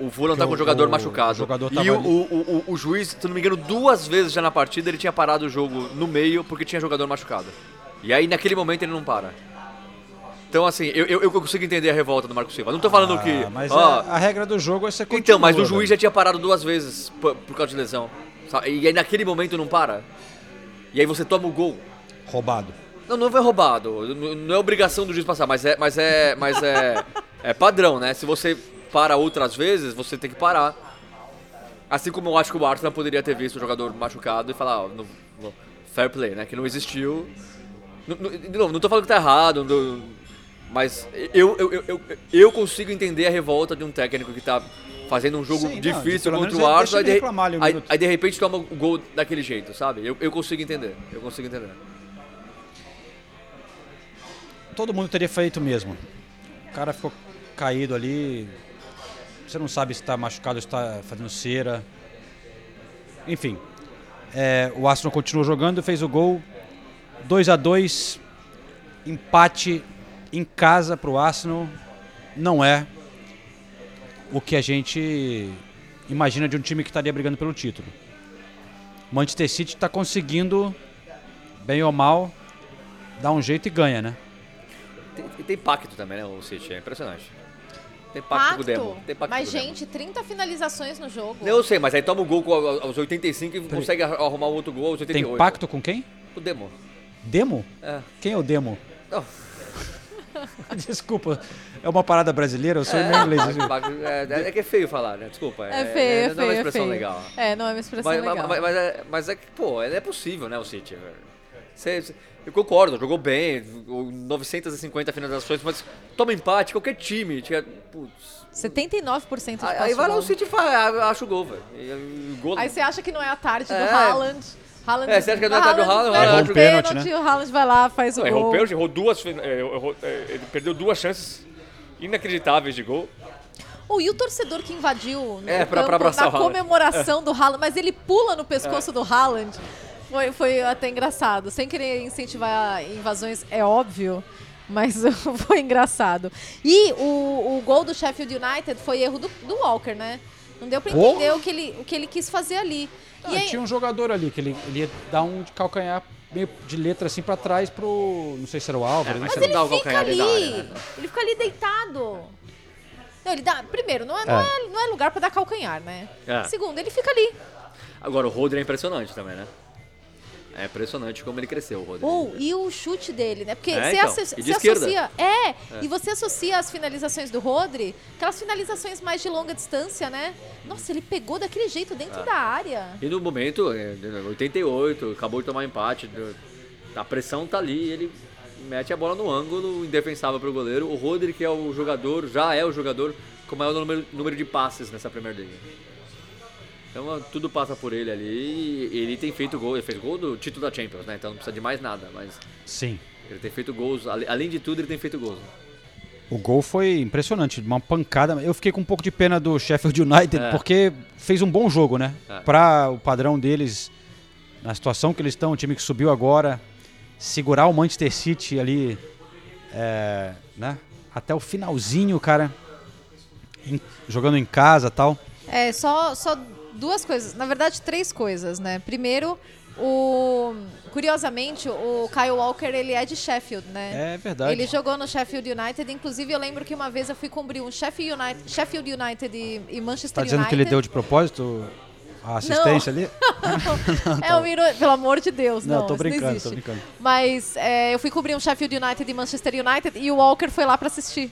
O Fulham Que tá com o- jogador o- machucado. o jogador e o, o, o, juiz, se não me engano, duas vezes já na partida ele tinha parado o jogo no meio porque tinha jogador machucado. E aí naquele momento ele não para. Então assim, eu, eu, eu consigo entender a revolta do Marco Silva. Não tô falando que. Ah, mas ó, a, a regra do jogo é você continua, então, mas o juiz já tinha parado duas vezes por, por causa de lesão. sabe? E aí naquele momento não para. E aí você toma o gol. Roubado. Não, não foi roubado. Não é obrigação do juiz passar, mas é, mas é, mas é, é padrão, né? Se você para outras vezes, você tem que parar. Assim como eu acho que o Arsenal poderia ter visto o jogador machucado e falar, ó, no- no- fair play, né? Que não existiu. De novo, não tô falando que tá errado, não- mas eu, eu, eu, eu, consigo entender a revolta de um técnico que tá fazendo um jogo Sim, não, difícil pelo contra o deixa Arsenal, aí de, aí, aí de repente toma o gol daquele jeito, sabe? Eu, eu consigo entender, eu consigo entender. Todo mundo teria feito mesmo. O cara ficou caído ali. Você não sabe se está machucado se está fazendo cera. Enfim. é, o Arsenal continuou jogando, fez o gol. 2 a 2 Empate em casa para o Arsenal. Não é o que a gente imagina de um time que estaria brigando pelo título. Manchester City está conseguindo, bem ou mal, dar um jeito e ganha, né? Tem, e tem pacto também, né, o City, é impressionante. Tem pacto, com o Demo. Tem pacto Mas, com o Demo. gente, 30 finalizações no jogo. Eu sei, mas aí toma o gol com- aos 85 e consegue ar- arrumar outro gol aos 88. Tem pacto com quem? O Demo. Demo? É. Quem é o Demo? Não. Desculpa, é uma parada brasileira, eu sou É, meio inglês. pacto- pacto- é, é que é feio falar, né? Desculpa. É feio, é Não é feio, uma é expressão feio. legal. É, não é uma expressão Mas, mas- legal. mas- mas é, mas é que, pô, é possível, né, o City, velho. Você- você- eu concordo, jogou bem, o 950 finalizações, mas toma empate, qualquer time. Tinha, putz, 79% de aí, vai lá gol. o City e acha o gol, velho. Gol- Aí você acha que não é a tarde É. do Haaland. Haaland É, você acha que não é a tarde do Haaland, Errou o pênalti, pênalti, né? o Haaland vai lá, faz o Não, errou gol. o errou duas. é, errou- é, ele perdeu duas chances inacreditáveis de gol. Oh, e o torcedor que invadiu no É, pra- campo pra abraçar na comemoração do Haaland, mas ele pula no pescoço do Haaland. Foi, foi até engraçado. Sem querer incentivar invasões, é óbvio, mas foi engraçado. E o, o gol do Sheffield United foi erro do, do Walker, né? Não deu pra entender o que, ele, o que ele quis fazer ali. Ah, e aí, Tinha um jogador ali que ele, ele ia dar um de calcanhar meio de letra assim pra trás pro. Não sei se era o Álvaro. É, não mas não dá o fica calcanhar ali. área, né? Ele fica ali deitado. Não, ele dá. Primeiro, não é, não É. é, não é lugar pra dar calcanhar, né? É. Segundo, ele fica ali. Agora, o Rodri é impressionante também, né? É impressionante como ele cresceu, o Rodri. Ou, e o chute dele, né? Porque É, você, então. asso- você associa. É, e você associa as finalizações do Rodri, aquelas finalizações mais de longa distância, né? Nossa, ele pegou daquele jeito dentro É. da área. E no momento, é, 88, acabou de tomar empate, a pressão tá ali, ele mete a bola no ângulo, indefensável pro goleiro. O Rodri, que é o jogador, já é o jogador com o maior número, número de passes nessa Premier League. Então tudo passa por ele ali e ele tem feito gol, ele fez gol do título da Champions, né? Então não precisa de mais nada, mas Sim. ele tem feito gols, além de tudo ele tem feito gols. O gol foi impressionante, uma pancada. Eu fiquei com um pouco de pena do Sheffield United, É. porque fez um bom jogo, né? É. Pra o padrão deles, na situação que eles estão, o time que subiu agora, segurar o Manchester City ali, é, né? Até o finalzinho, cara, em- jogando em casa tal. É, só, só duas coisas. Na verdade, três coisas, né? Primeiro, o. Curiosamente, o Kyle Walker ele é de Sheffield, né? É verdade. Ele jogou no Sheffield United, inclusive eu lembro que uma vez eu fui cobrir um Sheffield United, Sheffield United e, e Manchester Tá dizendo United. que ele deu de propósito a assistência ali? é um. Pelo amor de Deus, Não, não. tô não brincando, existe. tô brincando. Mas é, eu fui cobrir um Sheffield United e Manchester United e o Walker foi lá pra assistir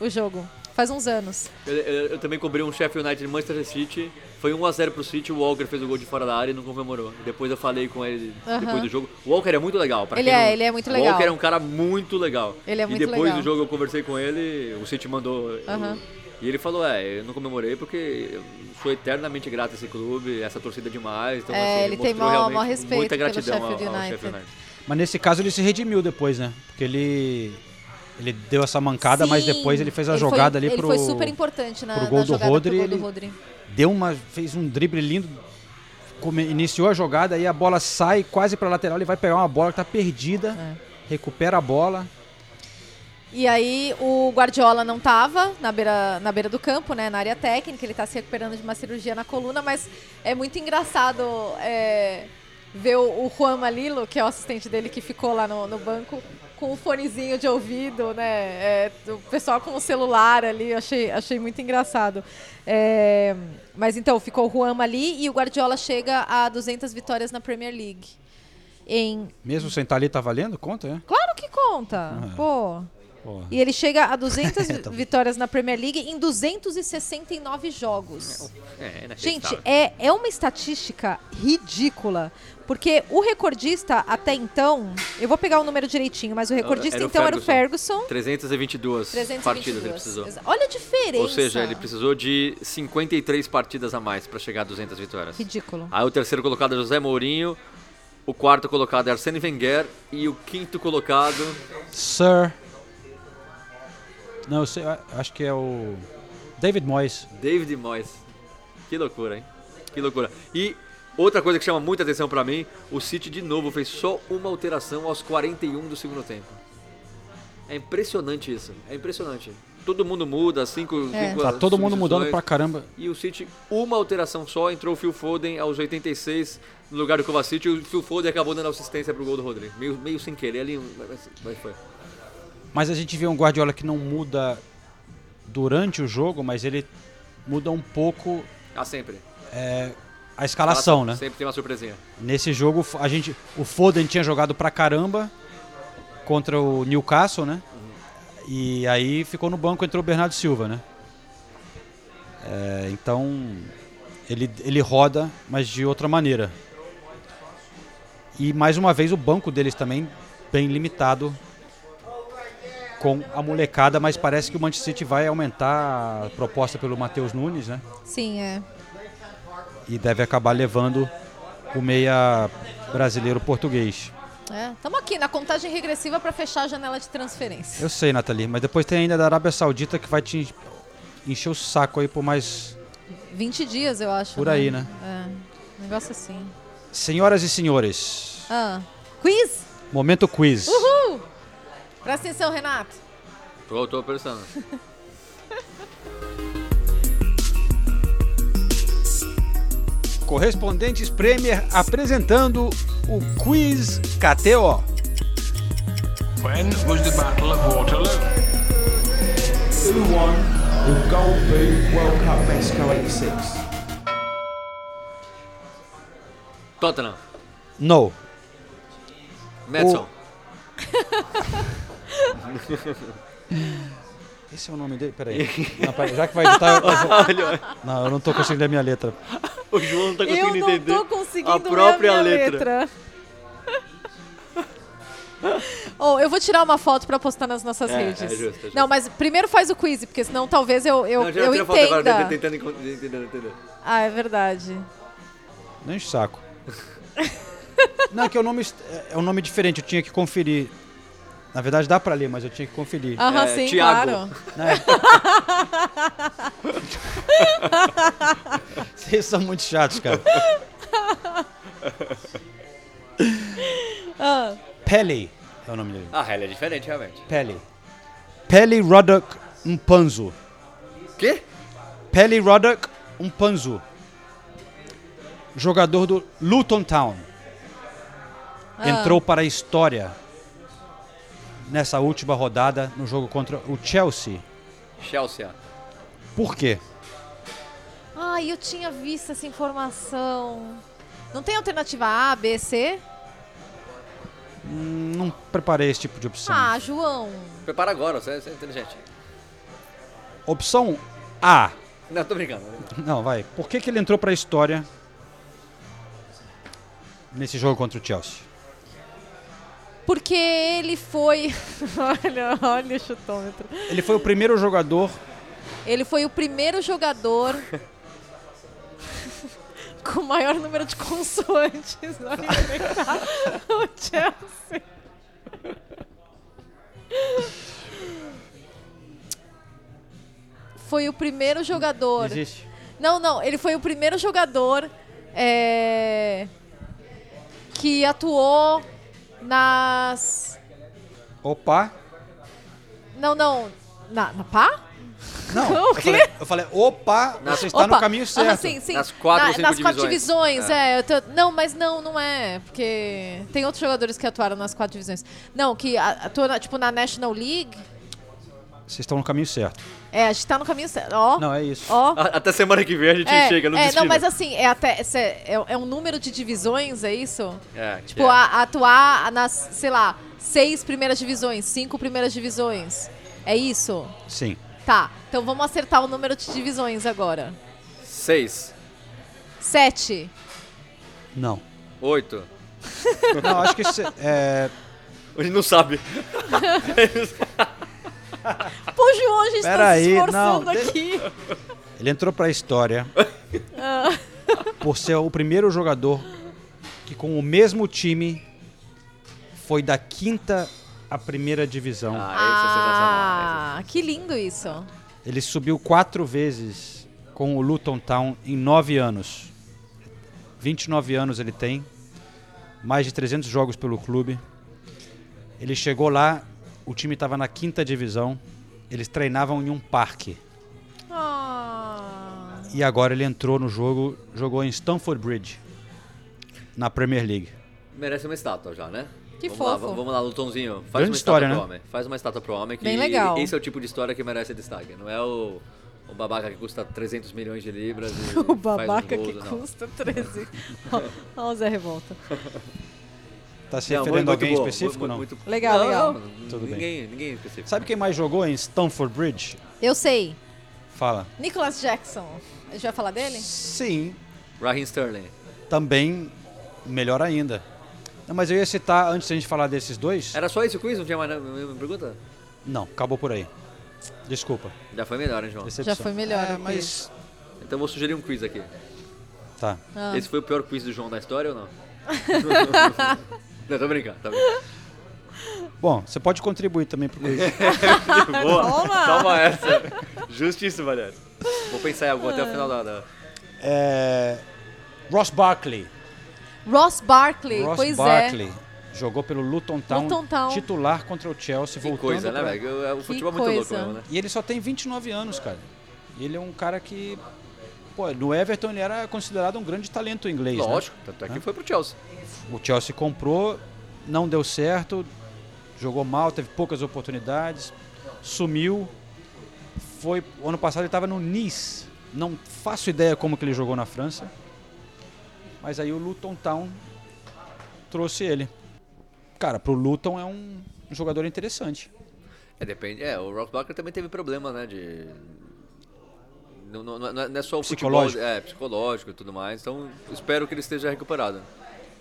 o jogo. Faz uns anos. Eu, eu- eu também cobri um Sheffield United e Manchester City. Foi 1x0 pro City, o Walker fez o gol de fora da área e não comemorou. Depois eu falei com ele Aham. depois do jogo. O Walker é muito legal. Pra Ele quem é, não- ele é muito O legal. Walker é um cara muito legal. Ele é e muito depois legal. do jogo eu conversei com ele, o City mandou. eu- Aham. e ele falou: É, eu não comemorei porque eu sou eternamente grato a esse clube, essa torcida é demais. Então, É, assim, ele tem mostrou maior- realmente maior respeito muita pelo gratidão ao, Sheffield ao United. Sheffield United. Mas nesse caso ele se redimiu depois, né? Porque ele ele deu essa mancada, mas Sim, depois ele fez a ele jogada foi, ali pro Ele foi super importante na, pro na gol do jogada Rodri, pro gol do ele- Rodri. deu uma fez um drible lindo, come- iniciou a jogada aí a bola sai quase para lateral, ele vai pegar uma bola que tá perdida, É. recupera a bola. E aí o Guardiola não tava na beira, na beira do campo, né? Na área técnica, ele tá se recuperando de uma cirurgia na coluna, mas é muito engraçado é, ver o, o Juan Malilo, que é o assistente dele que ficou lá no, no banco, com o fonezinho de ouvido, né? É, o pessoal com o celular ali, achei, achei muito engraçado. É, mas então, ficou o Juan ali e o Guardiola chega a 200 vitórias na Premier League. Em Mesmo sem estar ali, tá valendo? Conta, é? Claro que conta. Ah. Pô. Porra. E ele chega a 200 Tá bom. vitórias na Premier League em 269 jogos. É, Gente, inacreditável. é, é uma estatística ridícula. Porque o recordista até então. Eu vou pegar o número direitinho, mas o recordista Era o então era o Ferguson. 322, 322. partidas ele precisou. Olha a diferença. Ou seja, ele precisou de 53 partidas a mais para chegar a 200 vitórias. Ridículo. Aí o terceiro colocado é José Mourinho, o quarto colocado é Arsene Wenger e o quinto colocado Sir. Não, eu sei, eu acho que é o. David Moyes. David Moyes. Que loucura, hein? Que loucura. E outra coisa que chama muita atenção pra mim, o City de novo fez só uma alteração aos 41 do segundo tempo. É impressionante isso. É impressionante. Todo mundo muda, cinco, É. cinco Tá todo mundo mudando pra caramba. E o City, uma alteração só, entrou o Phil Foden aos 86 no lugar do Kovacic e o Phil Foden acabou dando assistência pro gol do Rodrigo. Meio, meio sem querer ali, mas, mas foi. Mas a gente vê um Guardiola que não muda durante o jogo, mas ele muda um pouco Ah, sempre. é, a escalação, né? Sempre tem uma surpresinha. Nesse jogo, a gente, o Foden tinha jogado pra caramba contra o Newcastle, né? E aí ficou no banco, entrou o Bernardo Silva, né? É, então, ele, ele roda, mas de outra maneira. E mais uma vez o banco deles também bem limitado com a molecada, mas parece que o Manchester City vai aumentar a proposta pelo Matheus Nunes, né? Sim, é. E deve acabar levando o meia brasileiro português. Estamos aqui na contagem regressiva para fechar a janela de transferência. Eu sei, Nathalie, mas depois tem ainda da Arábia Saudita que vai te encher o saco aí por mais 20 dias, eu acho. Por aí, né? É. Negócio assim. Senhoras e senhores, Ah. Quiz? momento quiz. Uhul! Presta atenção, Renato. Tô, tô pensando. Correspondentes Premier apresentando o Quiz KTO. When was the Battle of Waterloo? Who won the Gold Boot World Cup Mexico 86? Tottenham. No. Madison. Esse é o nome dele? Peraí. Não, peraí, já que vai editar. Eu, eu vou- não, eu não tô conseguindo ler a minha letra. O João não tá eu conseguindo não entender tô conseguindo a ler própria minha letra. Oh, eu vou tirar uma foto pra postar nas nossas É, redes. é justo, é justo. Não, mas primeiro faz o quiz, porque senão talvez eu, eu, não, já eu tirei a foto agora, entenda. tentando entender. Ah, é verdade. O saco. Não, que é um nome, é- é um nome diferente, eu tinha que conferir. Na verdade dá pra ler, mas eu tinha que conferir. Aham, É, sim, Thiago. claro. Vocês são muito chatos, cara. Ah, Pele é o nome dele. Ah, ela é diferente, realmente. Pele. Pele Rodok Mpanzu. Quê? Pele Rodok Mpanzu. Jogador do Luton Town. Ah. Entrou para a história nessa última rodada no jogo contra o Chelsea. Chelsea. Por quê? Ai, eu tinha visto essa informação. Não tem alternativa A, B, C? Hum, Não preparei esse tipo de opção. Ah, João. Prepara agora, você, você é inteligente. Opção A. Não, tô brincando. Não, vai. Por que, que ele entrou para a história nesse jogo contra o Chelsea? Porque ele foi. olha, olha o chutômetro. Ele foi o primeiro jogador Ele foi o primeiro jogador com o maior número de consoantes a enfrentar o Chelsea. Foi o primeiro jogador. Existe. Não, não, ele foi o primeiro jogador é, que atuou nas. Opa. Não, não. Na, na pá? Não, O eu quê? falei, eu falei, opa, você está no Opa, caminho aham, certo. sim, sim. Nas quatro Na- nas quatro divisões. divisões, é. eu tô- não, mas não, não é. Porque tem outros jogadores que atuaram nas quatro divisões. Não, que a- atuam, tipo, na National League. Vocês estão no caminho certo. É, a gente tá no caminho certo. Ó. Não, é isso. Ó. Até semana que vem a gente É, chega no é, destino. não, mas assim, é até é, é um número de divisões, é isso? É, Tipo, é. a- atuar nas, sei lá, seis primeiras divisões, cinco primeiras divisões. É isso? Sim. Tá, então vamos acertar o número de divisões agora. Seis. Sete. Não. Oito. Não, acho que cê- é, A gente não sabe. Pô, João, a gente Pera tá aí, se esforçando não, aqui. ele entrou pra história Ah. por ser o primeiro jogador que com o mesmo time foi da quinta à primeira divisão. Ah, que lindo isso. Ele subiu quatro vezes com o Luton Town em nove anos. 29 anos ele tem, mais de 300 jogos pelo clube. Ele chegou lá, o time estava na quinta divisão, eles treinavam em um parque. Ah. E agora ele entrou no jogo, jogou em Stamford Bridge, na Premier League. Merece uma estátua já, né? Que vamos Lá, fofo. v- vamos lá, Lutonzinho. Faz Grande uma história, estátua pro né? homem. Faz uma estátua pro homem que Bem legal. esse é o tipo de história que merece destaque. Não é o, o babaca que custa 300 milhões de libras e O faz babaca que não. custa 13. Ó, o Zé Revolta. Tá se Não, referindo a alguém boa, específico muito- não? muito- Legal, Não, legal. não, Tudo bem. ninguém, ninguém específico. Sabe quem mais jogou em Stamford Bridge? Eu sei. Fala. Nicholas Jackson. A gente vai falar dele? Sim, Raheem Sterling. também melhor ainda. Não, mas eu ia citar, antes da gente falar desses dois... Era só esse o quiz? Não tinha mais nenhuma pergunta? Não, acabou por aí. Desculpa. Já foi melhor, hein, João? Decepção. Já foi melhor. É, mas... Então eu vou sugerir um quiz aqui. Tá. Ah. Esse foi o pior quiz do João da história ou não? não, tô brincando, tá brincando. Bom, você pode contribuir também pro quiz. Boa, Toma! toma essa. Justíssimo, aliás. Vou pensar em algum até o final da... da- É, Ross Barkley. Ross Barkley, Ross pois Barkley. Jogou pelo Luton Town, Luton Town. titular contra o Chelsea, Que voltando coisa, né, pra- velho? O Que futebol é muito louco mesmo, né? E ele só tem 29 anos, cara. E ele é um cara que... Pô, no Everton ele era considerado um grande talento inglês, é. né? Lógico, tanto é que foi pro Chelsea. O Chelsea comprou, não deu certo, jogou mal, teve poucas oportunidades, sumiu. Foi o ano passado ele estava no Nice. Não faço ideia como que ele jogou na França. Mas aí o Luton Town trouxe ele. Cara, pro Luton é um jogador interessante. É, depende. É, o Ross Barkley também teve problema, né, de... Não, não, não é- não é só o Psicológico. futebol, é, psicológico e tudo mais. Então, espero que ele esteja recuperado.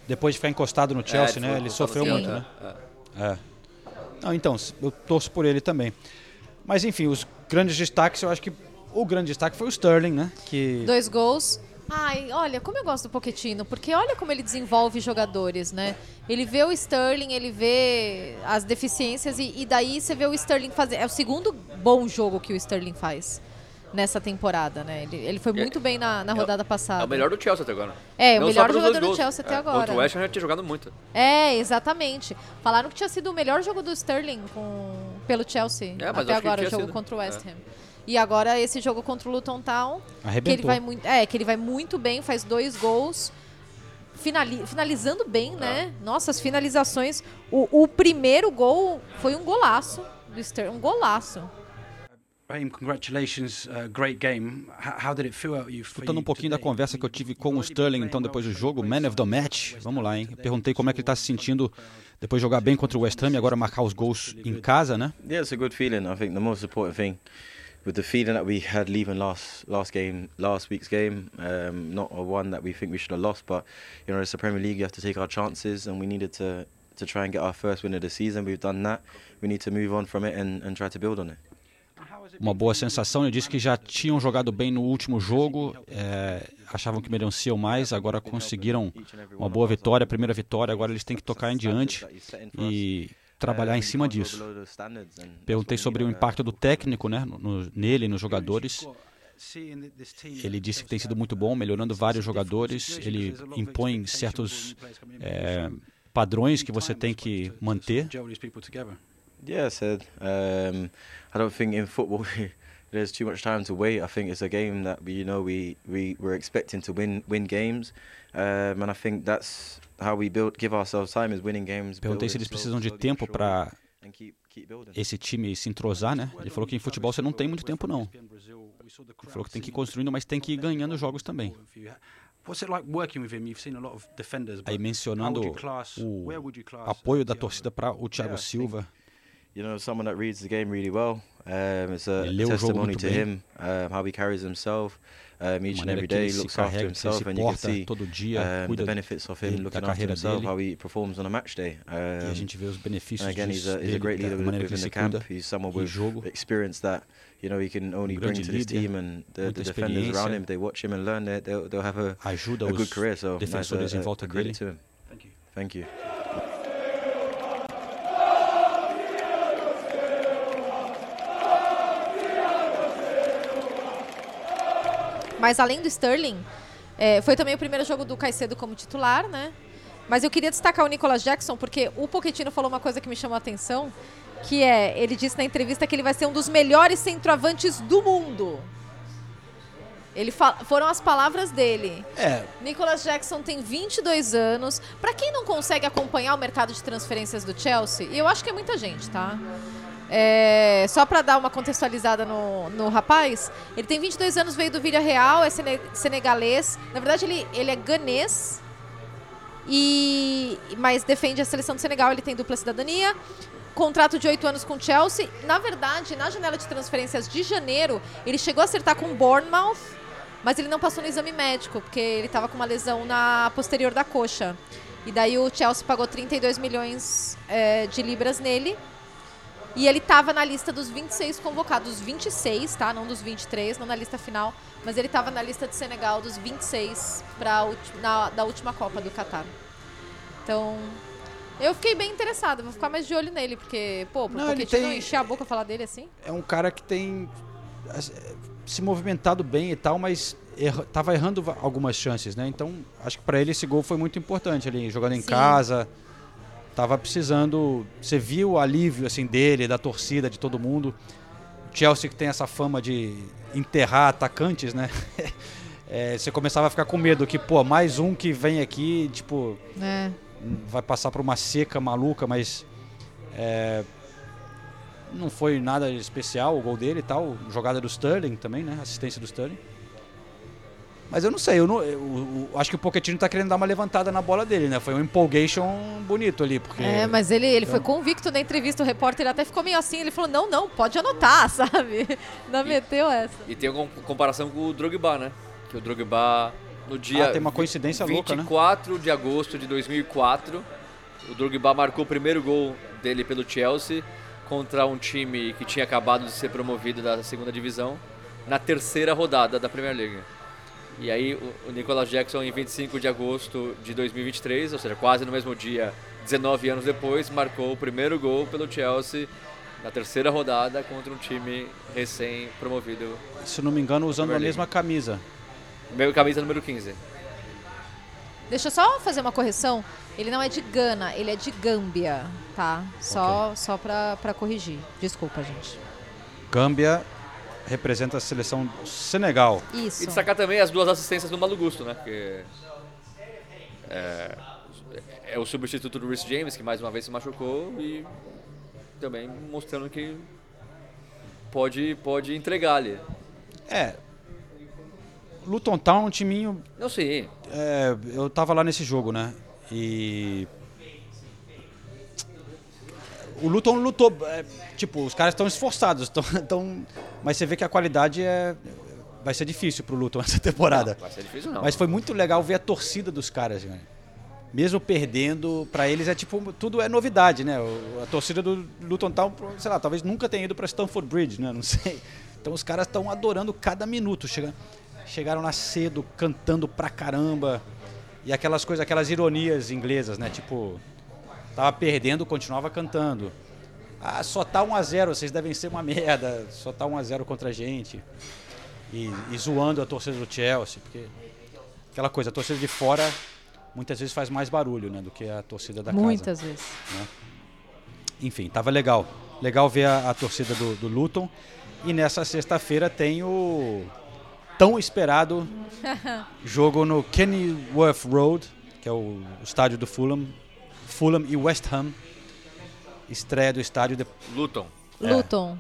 Depois de ficar encostado no Chelsea, É, né? Ele sofreu muito, Chelsea, né? é. É. Não, então, eu torço por ele também. Mas enfim, os grandes destaques, eu acho que o grande destaque foi o Sterling, né? Que Dois gols. Ai, olha, como eu gosto do Pochettino, porque olha como ele desenvolve jogadores, né? Ele vê o Sterling, ele vê as deficiências e, e daí você vê o Sterling fazer. É o segundo bom jogo que o Sterling faz nessa temporada, né? Ele, ele foi É- muito bem na, na rodada passada. É o melhor do Chelsea até agora. É, o Não melhor só pelos jogador do. Chelsea até É, agora. Contra o West Ham já tinha jogado muito. É, exatamente. Falaram que tinha sido o melhor jogo do Sterling com, pelo Chelsea É, mas até agora, o jogo sido. contra o West É. Ham. E agora esse jogo contra o Luton Town, que ele vai muito, é, que ele vai muito bem, faz dois gols, finali- finalizando bem, né? Nossa, as finalizações. O, o primeiro gol foi um golaço do Sterling, um golaço. Raheem, congratulations, uh, great game. How did it feel out you Escutando um pouquinho da conversa que eu tive com o Sterling, então, depois do jogo, Man of the Match. Vamos lá, hein? Eu perguntei como é que ele tá se sentindo depois de jogar bem contra o West Ham e agora marcar os gols em casa, né? Yeah, it's a good feeling. I think the most important thing with the feeling that we had leaving last last game, last week's game, um, not a one that we think we should have lost, but you know it's the Premier League. You have to take our chances, and we needed to to try and get our first win of the season. We've done that. We need to move on from it and, and try to build on it. Uma boa sensação. Ele disse que já tinham jogado bem no último jogo, é, achavam que mereciam mais, agora conseguiram uma boa vitória, a primeira vitória. Agora eles têm que tocar em diante e trabalhar em cima disso. Perguntei sobre o impacto do técnico né, no- nele, nos jogadores. Ele disse que tem sido muito bom, melhorando vários jogadores. Ele impõe certos é, padrões que você tem que manter. Yeah, I said um, I don't think in football there's too much time to wait. I think it's a game that we, you know, we we we're expecting to win win games, um, and I think that's how we build give ourselves time is winning games. Perguntei se eles precisam de tempo para esse time se entrosar, né? Ele falou que em futebol você não tem muito tempo não. Ele falou que tem que ir construindo, mas tem que ir ganhando jogos também. Aí mencionando o apoio da torcida para o Thiago Silva. You know, someone that reads the game really well. Um, it's a Ele leu o jogo testimony to him, um, how he carries himself. Um, each and maneira every que ele day, he looks after carrega, que ele himself, and you can see todo dia, um, the benefits of him looking after himself, dele. how he performs on a match day. E a Um, gente vê os benefícios and again, he's a, he's a great leader maneira within the camp. He's someone em with jogo. experience that you know he can only bring to this team, and the, the defenders around him, they watch him and learn. They, they'll, they'll have a, a good career. So nice, defensores uh, em uh, a credit to him. Thank you. Thank you. Mas além do Sterling, é, foi também o primeiro jogo do Caicedo como titular, né? Mas eu queria destacar o Nicolas Jackson, porque o Pochettino falou uma coisa que me chamou a atenção, que é, ele disse na entrevista que ele vai ser um dos melhores centroavantes do mundo. Ele foram as palavras dele. É, Nicolas Jackson tem 22 anos. Pra quem não consegue acompanhar o mercado de transferências do Chelsea, e eu acho que é muita gente, tá? É, só pra dar uma contextualizada no, no rapaz, ele tem 22 anos, veio do Villarreal, é sene- senegalês. Na verdade, ele, ele é ganês, e, mas defende a seleção do Senegal, ele tem dupla cidadania. Contrato de 8 anos com Chelsea. Na verdade, na janela de transferências de janeiro, ele chegou a acertar com o Bournemouth, mas ele não passou no exame médico, porque ele estava com uma lesão na posterior da coxa. E daí o Chelsea pagou 32 milhões é, de libras nele. E ele estava na lista dos 26 convocados, 26, tá? Não dos 23, não na lista final, mas ele estava na lista de Senegal dos 26 pra, na, da última Copa do Catar. Então, eu fiquei bem interessada, vou ficar mais de olho nele, porque, pô, pro Não, ele Pochettino tem- encher a boca falar dele assim. é um cara que tem as- se movimentado bem e tal, mas erra, tava errando algumas chances, né? Então, acho que para ele esse gol foi muito importante ali, jogando em Sim. casa. Tava precisando, você viu o alívio assim dele, da torcida, de todo mundo. Chelsea que tem essa fama de enterrar atacantes, né? É, você começava a ficar com medo que, pô, mais um que vem aqui, tipo, É. vai passar por uma seca maluca, mas é, não foi nada especial o gol dele e tal. Jogada do Sterling também, né? Assistência do Sterling. Mas eu não sei, eu, não, eu- eu acho que o Pochettino tá querendo dar uma levantada na bola dele, né? Foi um empolgation bonito ali, porque... É, mas ele, ele foi Eu- convicto na entrevista, o repórter até ficou meio assim, ele falou, não, não, pode anotar, sabe? Não meteu essa. E tem uma comparação com o Drogba, né? Que o Drogba, no dia Ah, tem uma coincidência louca, né? 24 de agosto de 2004, o Drogba marcou o primeiro gol dele pelo Chelsea contra um time que tinha acabado de ser promovido da segunda divisão na terceira rodada da Premier League. E aí o- Nicolas Jackson em 25 de agosto de 2023, ou seja, quase no mesmo dia, 19 anos depois, marcou o primeiro gol pelo Chelsea na terceira rodada contra um time recém-promovido. Se não me engano, usando a mesma camisa. Meu camisa número 15. Deixa eu só fazer uma correção. Ele não é de Gana, ele é de Gâmbia, tá? Só, só pra, pra corrigir. Desculpa, gente. Gâmbia representa a seleção do Senegal. Isso. E destacar também as duas assistências do Malo Gusto, né? Porque é, é o substituto do Rhys James, que mais uma vez se machucou e também mostrando que pode, pode entregar ali. É. Luton Town é um timinho. Não sei. É, eu tava lá nesse jogo, né? E. O Luton lutou. é, tipo, os caras estão esforçados, tão, tão, mas você vê que a qualidade é. Vai ser difícil pro Luton essa temporada. Não, vai ser difícil não. Mas foi muito legal ver a torcida dos caras, né? Mesmo perdendo, pra eles é tipo, tudo é novidade, né? O- A torcida do Luton Town, sei lá, talvez nunca tenha ido pra Stamford Bridge, né? Não sei. Então os caras estão adorando cada minuto. Chega, chegaram lá cedo, cantando pra caramba. E aquelas coisas, aquelas ironias inglesas, né? Tipo, tava perdendo, continuava cantando. Ah, só tá 1 a 0 vocês devem ser uma merda. Só tá 1 a 0 contra a gente. E, e zoando a torcida do Chelsea, porque aquela coisa, a torcida de fora muitas vezes faz mais barulho, né, do que a torcida da Muitas casa. vezes. né? Enfim, tava legal. Legal ver a, a torcida do, do Luton. E nessa sexta-feira tem o tão esperado jogo no Kenilworth Road, que é o estádio do Fulham. Fulham e West Ham. Estreia do estádio. De... Luton. É. Luton.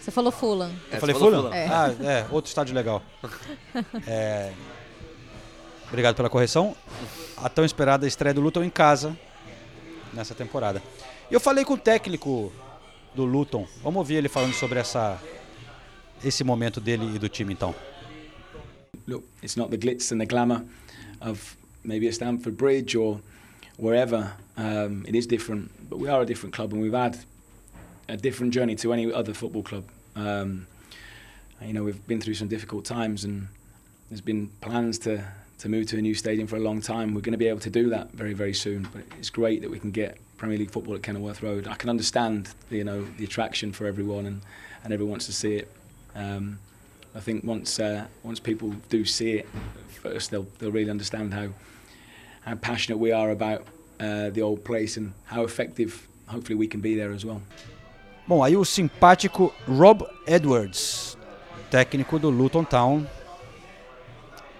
Você falou Fulham. Eu falei Fulham? Fulham. É. Ah, é, outro estádio legal. É, Obrigado pela correção. A tão esperada estreia do Luton em casa nessa temporada. Eu falei com o técnico do Luton. Vamos ouvir ele falando sobre essa, esse momento dele e do time então. look, it's not the glitz and the glamour of maybe a Stamford Bridge or wherever. Um, it is different, but we are a different club, and we've had a different journey to any other football club. Um, you know, we've been through some difficult times, and there's been plans to to move to a new stadium for a long time. We're going to be able to do that very, very soon. But it's great that we can get Premier League football at Kenilworth Road. I can understand, you know, the attraction for everyone, and, and everyone wants to see it. Um, I think once uh, once people do see it first, they'll they'll really understand how how passionate we are about uh, the old place and how effective. Hopefully, we can be there as well. Bom, aí o simpático Rob Edwards, técnico do Luton Town,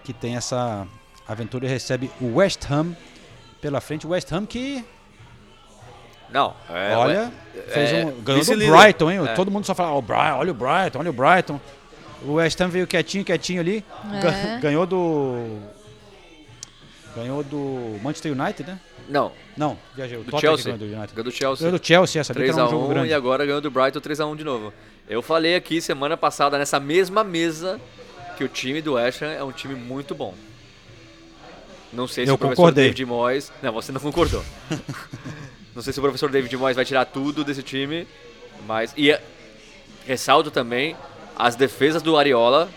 que tem essa aventura e recebe o West Ham pela frente. O West Ham que, Não, é, olha, é- fez é um, ganhou do. Brighton, hein? É. Todo mundo só fala, "Ó, o Brighton, olha o Brighton, olha o Brighton. O West Ham veio quietinho, quietinho ali, É. ga- ganhou do... Ganhou do Manchester United, né? Não. Não, viajei. O Do Tottenham Chelsea. ganhou do United. Ganhou do Chelsea. Ganhou do Chelsea, essa sabia que era um 3x1 jogo grande. e agora ganhou do Brighton 3x1 de novo. Eu falei aqui semana passada, nessa mesma mesa, que o time do West Ham é um time muito bom. Não sei se Eu o professor concordei. David Moyes... Não, você não concordou. não sei se o professor David Moyes vai tirar tudo desse time, mas... E ressalto também as defesas do Ariola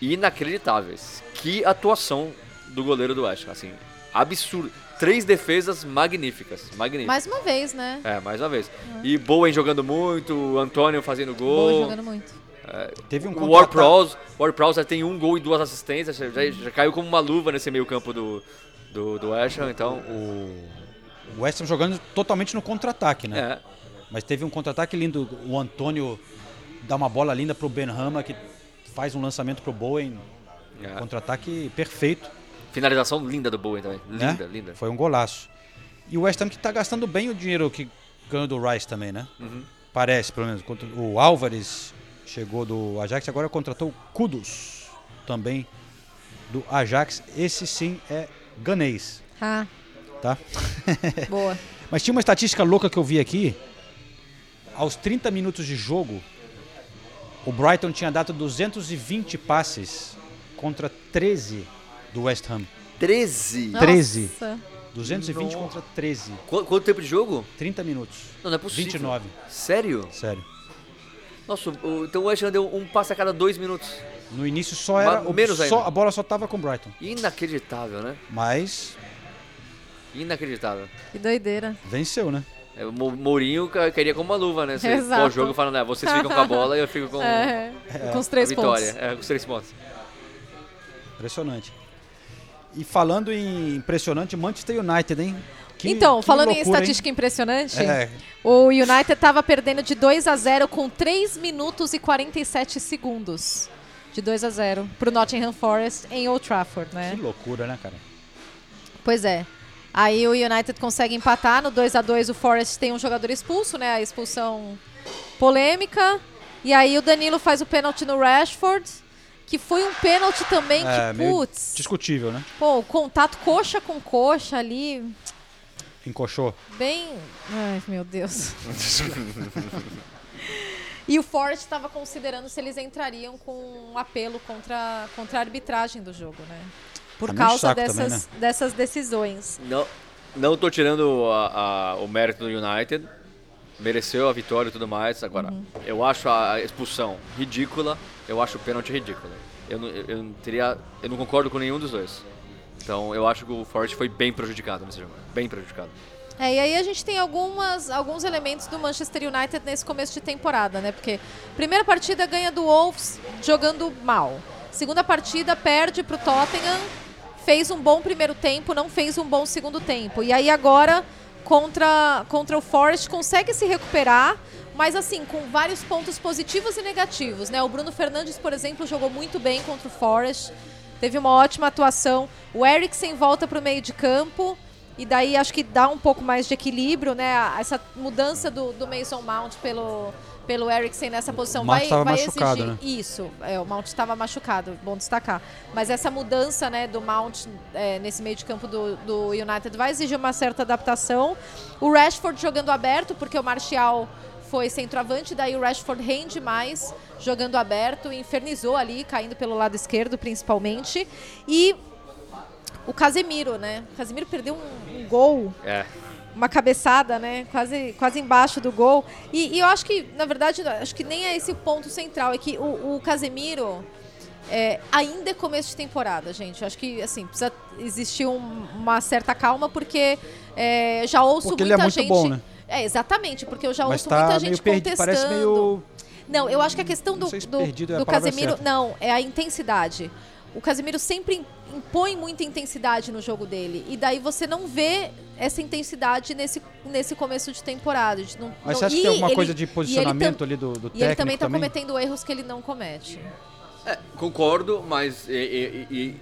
inacreditáveis. Que atuação do goleiro do West assim, absurdo. Três defesas magníficas, magníficas. Mais uma vez, né? É, mais uma vez. E Bowen jogando muito, o Antônio fazendo gol. Boa jogando muito. É, Teve um o contra-ataque. Ward-Prowse, Ward-Prowse já tem um gol e duas assistências, já, já caiu como uma luva nesse meio campo do, do, do West Ham, então... O West Ham jogando totalmente no contra-ataque, né? É. Mas teve um contra-ataque lindo. O Antônio dá uma bola linda pro Ben Rama, que faz um lançamento pro Bowen. É. Contra-ataque perfeito. Finalização linda do Bowen também, né? linda, linda. Foi um golaço. E o West Ham que tá gastando bem o dinheiro que ganhou do Rice também, né? Uhum. Parece, pelo menos. O Álvares chegou do Ajax, agora contratou o Kudos, também do Ajax. Esse sim é ganês, Ah, tá? boa. Mas tinha uma estatística louca que eu vi aqui. Aos 30 minutos de jogo, o Brighton tinha dado 220 passes contra 13 do West Ham. 13? 13. Nossa. 220 Nossa. contra 13. Qu- quanto tempo de jogo? 30 minutos. Não, não é possível. 29. Sério? Sério. Nossa, o- então o West Ham deu um passe a cada dois minutos. No início só era. Ma- o- menos só, ainda. a bola só tava com o Brighton. Inacreditável, né? Mas Inacreditável. Que doideira. venceu, né? É, O Mo- Mourinho queria como uma luva, né? Você Exato. pô, o jogo falando, né? Vocês ficam com a bola e eu fico com, É, com os a três vitória. pontos. É, com os três pontos. Impressionante. E falando em impressionante, Manchester United, hein? Que- então, que falando em loucura, hein? estatística impressionante, É. o United estava perdendo de 2 a 0 com 3 minutos e 47 segundos. De 2 a 0 pro Nottingham Forest em Old Trafford, né? Que loucura, né, cara? Pois é. Aí o United consegue empatar no 2 a 2 o Forest tem um jogador expulso, né? A expulsão polêmica. E aí o Danilo faz o pênalti no Rashford, que foi um pênalti também É, que, putz, discutível, né? pô, o contato coxa com coxa ali, Encoxou. bem... Ai, meu Deus. E o Forest estava considerando se eles entrariam com um apelo contra, contra a arbitragem do jogo, né? Por Tá causa dessas, também, né? dessas decisões. Não, não tô tirando a- a- o mérito do United. Mereceu a vitória e tudo mais. Agora, Uhum. eu acho a expulsão ridícula. Eu acho o pênalti ridículo. Eu não, eu não teria. Eu não concordo com nenhum dos dois. Então eu acho que o Forest foi bem prejudicado nesse jogo. Bem prejudicado. É, e aí a gente tem algumas, alguns elementos do Manchester United nesse começo de temporada, né? Porque primeira partida ganha do Wolves jogando mal. Segunda partida perde pro Tottenham, fez um bom primeiro tempo, não fez um bom segundo tempo. E aí agora contra, contra o Forest, consegue se recuperar, mas assim, com vários pontos positivos e negativos, né? O Bruno Fernandes, por exemplo, jogou muito bem contra o Forest, teve uma ótima atuação. O Eriksen volta para o meio de campo, e daí acho que dá um pouco mais de equilíbrio, né? Essa mudança do, do Mason Mount pelo, pelo Eriksen nessa posição O vai, vai exigir né? isso. É, o Mount estava machucado, bom destacar. Mas essa mudança, né, do Mount é, nesse meio de campo do, do United vai exigir uma certa adaptação. O Rashford jogando aberto, porque o Martial foi centroavante, daí o Rashford rende mais jogando aberto, infernizou ali, caindo pelo lado esquerdo principalmente. E o Casemiro, né? O Casemiro perdeu um, um gol É. uma cabeçada, né? Quase, quase embaixo do gol. E, e eu acho que, na verdade, acho que nem é esse o ponto central. É que o, o Casemiro é, ainda é começo de temporada, gente. Eu acho que, assim, precisa existir um- uma certa calma, porque é, já ouço Porque ele muita é muito gente. bom, né? É, exatamente, porque eu já Mas ouço tá muita gente perdido, contestando. parece meio- Não, eu acho que a questão do, se do, perdido é a do Casemiro. certa. Não, é a intensidade. O Casemiro sempre impõe muita intensidade no jogo dele. E daí você não vê essa intensidade nesse, nesse começo de temporada. Gente não- Mas não- você acha que e tem alguma ele- coisa de e ele posicionamento tam- ali do, do E ele técnico também está também? cometendo erros que ele não comete. É, concordo, mas e, e-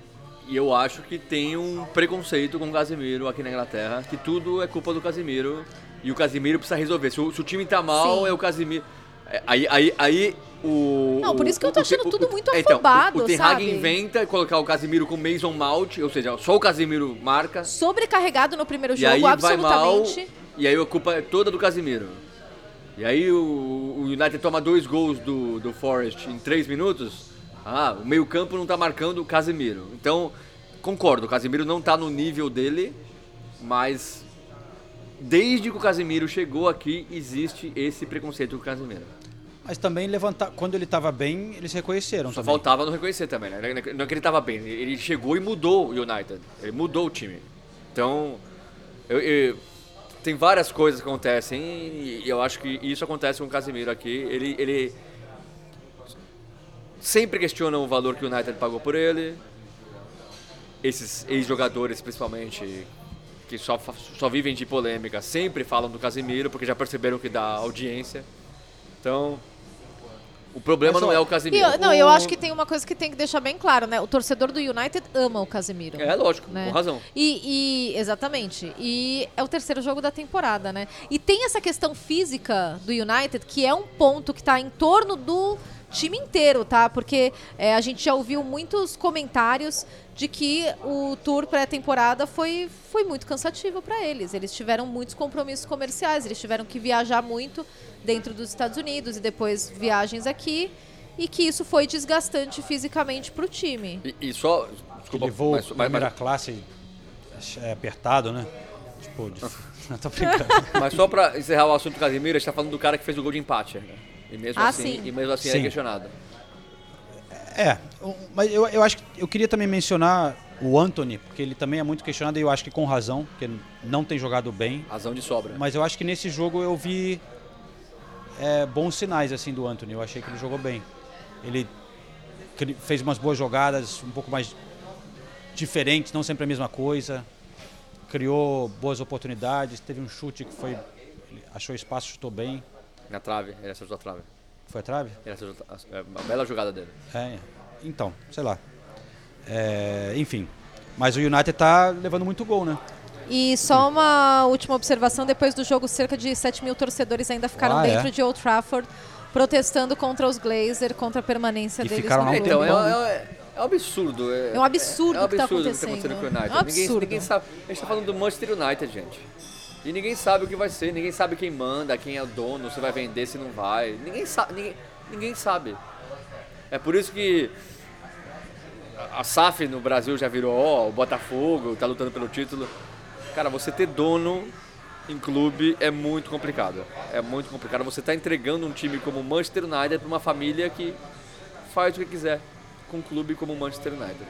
e- e eu acho que tem um preconceito com o Casemiro aqui na Inglaterra, que tudo é culpa do Casemiro e o Casemiro precisa resolver. Se o, se o time tá mal, Sim. é o Casemiro. É, Aí, aí, aí o. Não, por isso que eu tô achando o- tudo o- muito é, então, afobado, o, o Ten Hag inventa colocar o Casemiro com Mason Mount, ou seja, só o Casemiro marca. Sobrecarregado no primeiro E jogo, aí vai mal, absolutamente. e aí a culpa é toda do Casimiro. E aí o, o United toma dois gols do, do Forest em três minutos. Ah, o meio campo não tá marcando o Casimiro. Então, concordo, o Casimiro não tá no nível dele, mas desde que o Casimiro chegou aqui, existe esse preconceito com o Casimiro. Mas também levantar, quando ele estava bem, eles reconheceram Só também. faltava não reconhecer também, né? Não é que ele tava bem, ele chegou e mudou o United. Ele mudou o time. Então, eu- eu- tem várias coisas que acontecem e eu acho que isso acontece com o Casemiro aqui. Ele, ele sempre questiona o valor que o United pagou por ele. Esses ex-jogadores, principalmente, que só, só vivem de polêmica, sempre falam do Casemiro porque já perceberam que dá audiência. Então, o problema não é o Casemiro. eu- não, eu acho que tem uma coisa que tem que deixar bem claro, né? O torcedor do United ama o Casemiro. É, lógico, né? com razão. E, e- exatamente. E é o terceiro jogo da temporada, né? E tem essa questão física do United, que é um ponto que tá em torno do time inteiro, tá? Porque é, a gente já ouviu muitos comentários de que o tour pré-temporada foi, foi muito cansativo para eles. Eles tiveram muitos compromissos comerciais, eles tiveram que viajar muito dentro dos Estados Unidos e depois viagens aqui. E que isso foi desgastante fisicamente para o time. E, e só. Desculpa, Aquele voo mas, mas, primeira mas, classe é apertado, né? Tipo, de... não tô brincando. mas só pra encerrar o assunto do Casemiro, a gente tá falando do cara que fez o gol de empate. Né? E mesmo Ah, assim, sim. E mesmo assim Sim. questionado. É, mas eu, eu acho que eu queria também mencionar o Anthony, porque ele também é muito questionado e eu acho que com razão, porque não tem jogado bem. Razão de sobra. Mas eu acho que nesse jogo eu vi é, bons sinais assim do Anthony. Eu achei que ele jogou bem. Ele fez umas boas jogadas, um pouco mais diferentes, não sempre a mesma coisa. Criou boas oportunidades, teve um chute que foi. Achou espaço, chutou bem. Na trave, ele acertou a trave. Foi a trave? Ele acertou a, é uma bela jogada dele. É, então, sei lá. É, enfim. Mas o United tá levando muito gol, né? E só uma última observação: depois do jogo, cerca de 7 mil torcedores ainda ficaram Ah, dentro é? de Old Trafford protestando contra os Glazer, contra a permanência E deles ficaram no um. Então, é, é, é um absurdo. É, É um absurdo é, o que tá absurdo acontecendo. com o United. É um Ninguém, absurdo. ninguém sabe. A gente tá falando do Manchester United, gente. E ninguém sabe o que vai ser, ninguém sabe quem manda, quem é o dono, se vai vender, se não vai. Ninguém sabe. Ninguém, ninguém sabe. É por isso que a SAF no Brasil já virou, ó, o Botafogo tá lutando pelo título. Cara, você ter dono em clube é muito complicado. É muito complicado. Você tá entregando um time como o Manchester United pra uma família que faz o que quiser com um clube como o Manchester United.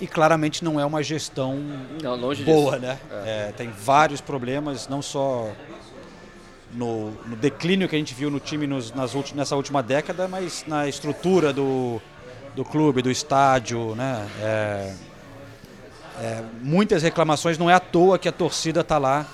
E claramente não é uma gestão Não, longe boa, disso. né? É, tem vários problemas, não só no, no declínio que a gente viu no time nos- nas ulti- nessa última década, mas na estrutura do, do clube, do estádio, né? É, é, muitas reclamações, não é à toa que a torcida está lá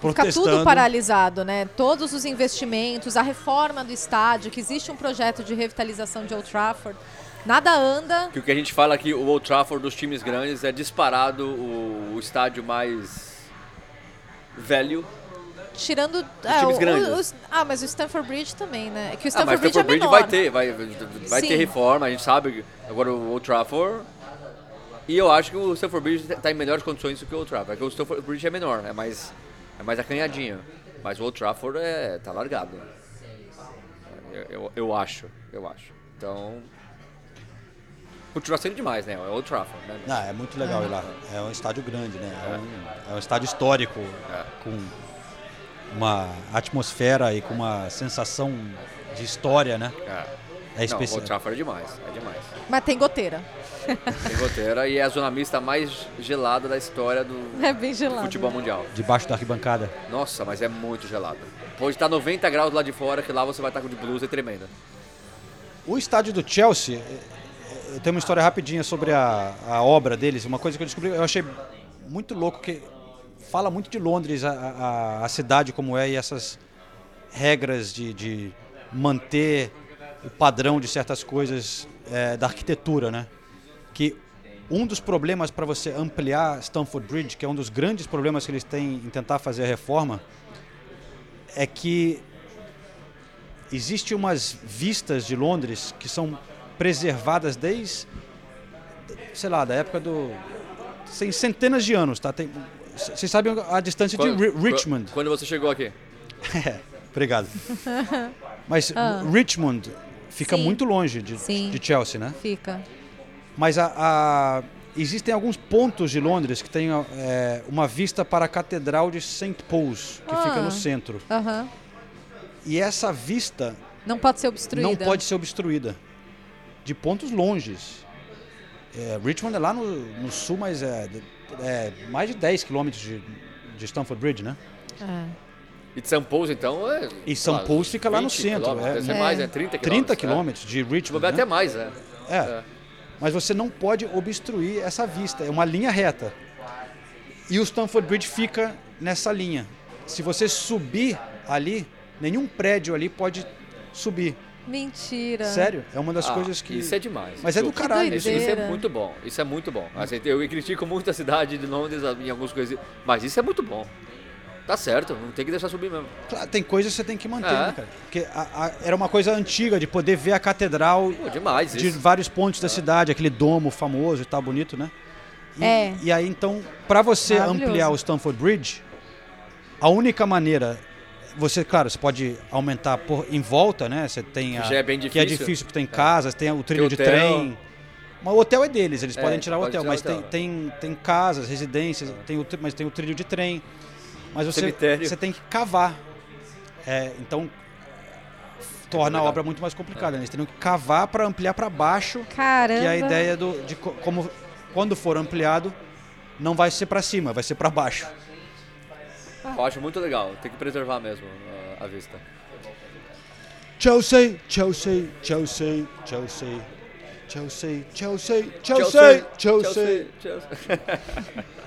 Fica tudo paralisado, né? Todos os investimentos, a reforma do estádio, que existe um projeto de revitalização de Old Trafford. Nada anda. Que o que a gente fala aqui, o Old Trafford dos times grandes é disparado o, o estádio mais velho. Tirando. times o- grandes. os- ah, mas o Stanford Bridge também, né? É que o Ah, mas Stanford Bridge é Stamford Bridge menor. vai ter, vai, vai ter reforma, a gente sabe. Agora o Old Trafford. E eu acho que o Stamford Bridge está em melhores condições do que o Old Trafford. É que o Stamford Bridge é menor, é mais, é mais acanhadinho. Mas o Old Trafford é, tá largado. Eu, eu, eu acho, eu acho. Então. Continua sendo demais, né? É o Old Trafford, né? Ah, é muito legal ir lá. É um estádio grande, né? É um, é um estádio histórico, com uma atmosfera e com uma sensação de história, né? É. É Não, o especial. Old Trafford é demais, é demais. Mas tem goteira. Tem goteira e é a zona mista mais gelada da história do É bem gelado. futebol mundial. Debaixo da arquibancada. Nossa, mas é muito gelado. Pode estar 90 graus lá de fora, que lá você vai estar com de blusa e tremenda. O estádio do Chelsea, eu tenho uma história rapidinha sobre a, a obra deles. Uma coisa que eu descobri, eu achei muito louco que fala muito de Londres, a, a, a cidade como é e essas regras de, de manter o padrão de certas coisas eh, da arquitetura, né? Que um dos problemas para você ampliar Stamford Bridge, que é um dos grandes problemas que eles têm em tentar fazer a reforma, é que existe umas vistas de Londres que são preservadas desde, sei lá, da época do tem centenas de anos, tá? Tem, vocês sabem a distância de Ri- Richmond? Quando você chegou aqui? É, obrigado. Mas Ah. Richmond fica Sim. muito longe de, de Chelsea, né? Fica. Mas a, a- existem alguns pontos de Londres que têm é, uma vista para a Catedral de St. Paul's, que fica Ah. no centro. Aham. E essa vista Não pode ser obstruída. não pode ser obstruída. De pontos longes. É, Richmond é lá no, no sul, mas é, é mais de 10 quilômetros de, de Stamford Bridge, né? É. E de São Paulo, então, é... E São lá, Paulo fica lá no 20 centro. É, deve ser mais, é 30 quilômetros. 30 é. quilômetros de Richmond. Né? até mais, é. É. Mas você não pode obstruir essa vista. É uma linha reta. E o Stamford Bridge fica nessa linha. Se você subir ali, nenhum prédio ali pode subir. Mentira. Sério? É uma das Ah, coisas que. Isso é demais. Mas é do caralho. Isso, isso é muito bom. Isso é muito bom. Assim, eu critico muito a cidade de Londres em algumas coisas. Mas isso é muito bom. Tá certo, não tem que deixar subir mesmo. Claro, tem coisas que você tem que manter, É. né, cara? Porque a- a- era uma coisa antiga de poder ver a catedral Pô, demais de isso. vários pontos da cidade, aquele domo famoso e tal, bonito, né? E, É. e aí, então, para você ampliar o Stamford Bridge, a única maneira. Você, claro, você pode aumentar por, em volta, né? Você tem a, Já é bem que é difícil. difícil porque tem casas, tem o trilho de hotel. trem. Mas o hotel é deles, eles É, podem tirar o hotel, tirar mas o tem, hotel. tem, tem casas, residências, tem o, mas tem o trilho de trem. Mas você, Cemitério. você tem que cavar. É, então torna a obra muito mais complicada. Né? Eles teriam que cavar para ampliar para baixo, Caramba. que é a ideia do, de co- como quando for ampliado não vai ser para cima, vai ser para baixo. Eu acho muito legal. Tem que preservar mesmo a, a vista. Chelsea, Chelsea, Chelsea, Chelsea, Chelsea, Chelsea, Chelsea, Chelsea.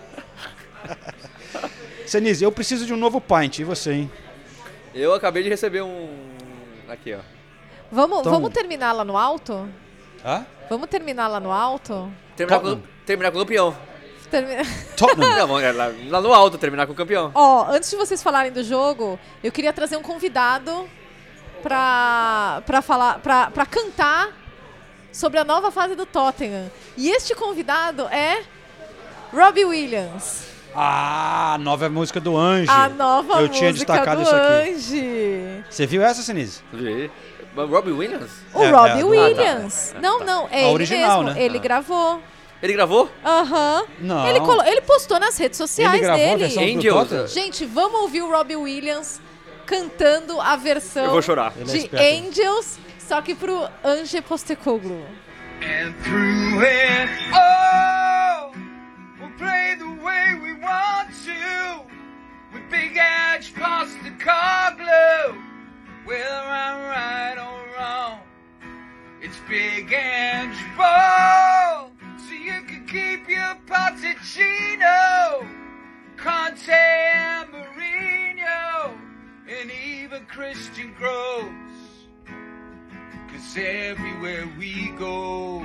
Senise, eu preciso de um novo pint, e você, hein? Eu acabei de receber um. Aqui, ó. Vamos, Então- vamos terminar lá no alto? Hã? Vamos terminar lá no alto? Terminar com, terminar com o campeão. Tottenham. Não, vamos lá, lá no alto, terminar com o campeão. Ó, antes de vocês falarem do jogo, eu queria trazer um convidado pra, pra falar, pra, pra cantar sobre a nova fase do Tottenham. E este convidado é Robbie Williams. Ah, a nova música do Anjo. A nova Eu tinha música destacado do isso aqui. Ange. Você viu essa, Senise? Vi. Robbie Williams? O É, Robbie é, do- Williams. Ah, tá. Não, não, é A ele original, mesmo. né? Ele Ah. gravou. Ele gravou? Aham. Não. Ele, colo- ele postou nas redes sociais Ele gravou a dele. versão do Angels. Gente, vamos ouvir o Robbie Williams cantando a versão Eu vou chorar. Ele é de esperto. Angels, só que pro Ange Postecoglou. And through it all, we'll play the way we want to. With Big Edge past the car glue. Whether I'm right or wrong, it's Big Edge ball. so you can keep your Pochettino, Conte and Mourinho, and even Christian Gross. Cause everywhere we go,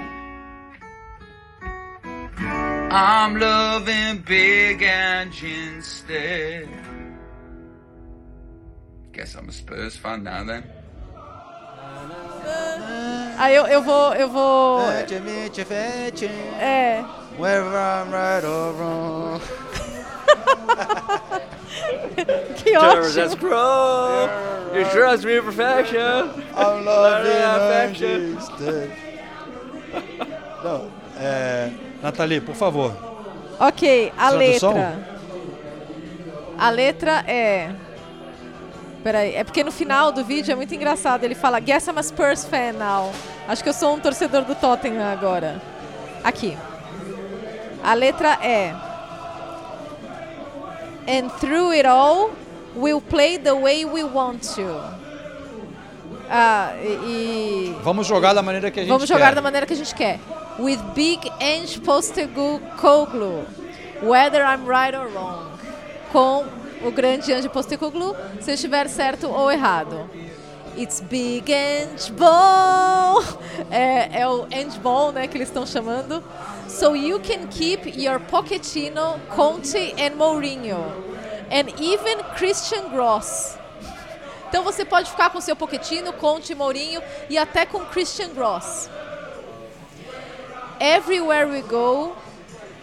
I'm loving big engines instead. Guess I'm a Spurs fan now then. Aí eu, eu vou. Eu vou. É. Whether I'm right or wrong. Que Just ótimo. grow. You trust me perfection. I'm loving instead. Não, é, Nathalie, por favor. Ok, a Tradução? letra. A letra é. Peraí, é porque no final do vídeo é muito engraçado. Ele fala, Guess I'm a Spurs fan now. Acho que eu sou um torcedor do Tottenham agora. Aqui. A letra é. And through it all, we'll play the way we want to. Ah, e. Vamos jogar da maneira que a gente Vamos jogar quer. da maneira que a gente quer. With Big Ange Postecoglou. Whether I'm right or wrong. Com o grande Ange Postecoglou, se eu estiver certo ou errado. It's Big Ange Ball. É, é o Ange Ball, né, que eles estão chamando. So you can keep your Pochettino, Conte and Mourinho. And even Christian Gross. Então você pode ficar com seu Pochettino, Conte, Mourinho e até com Christian Gross. Everywhere we go,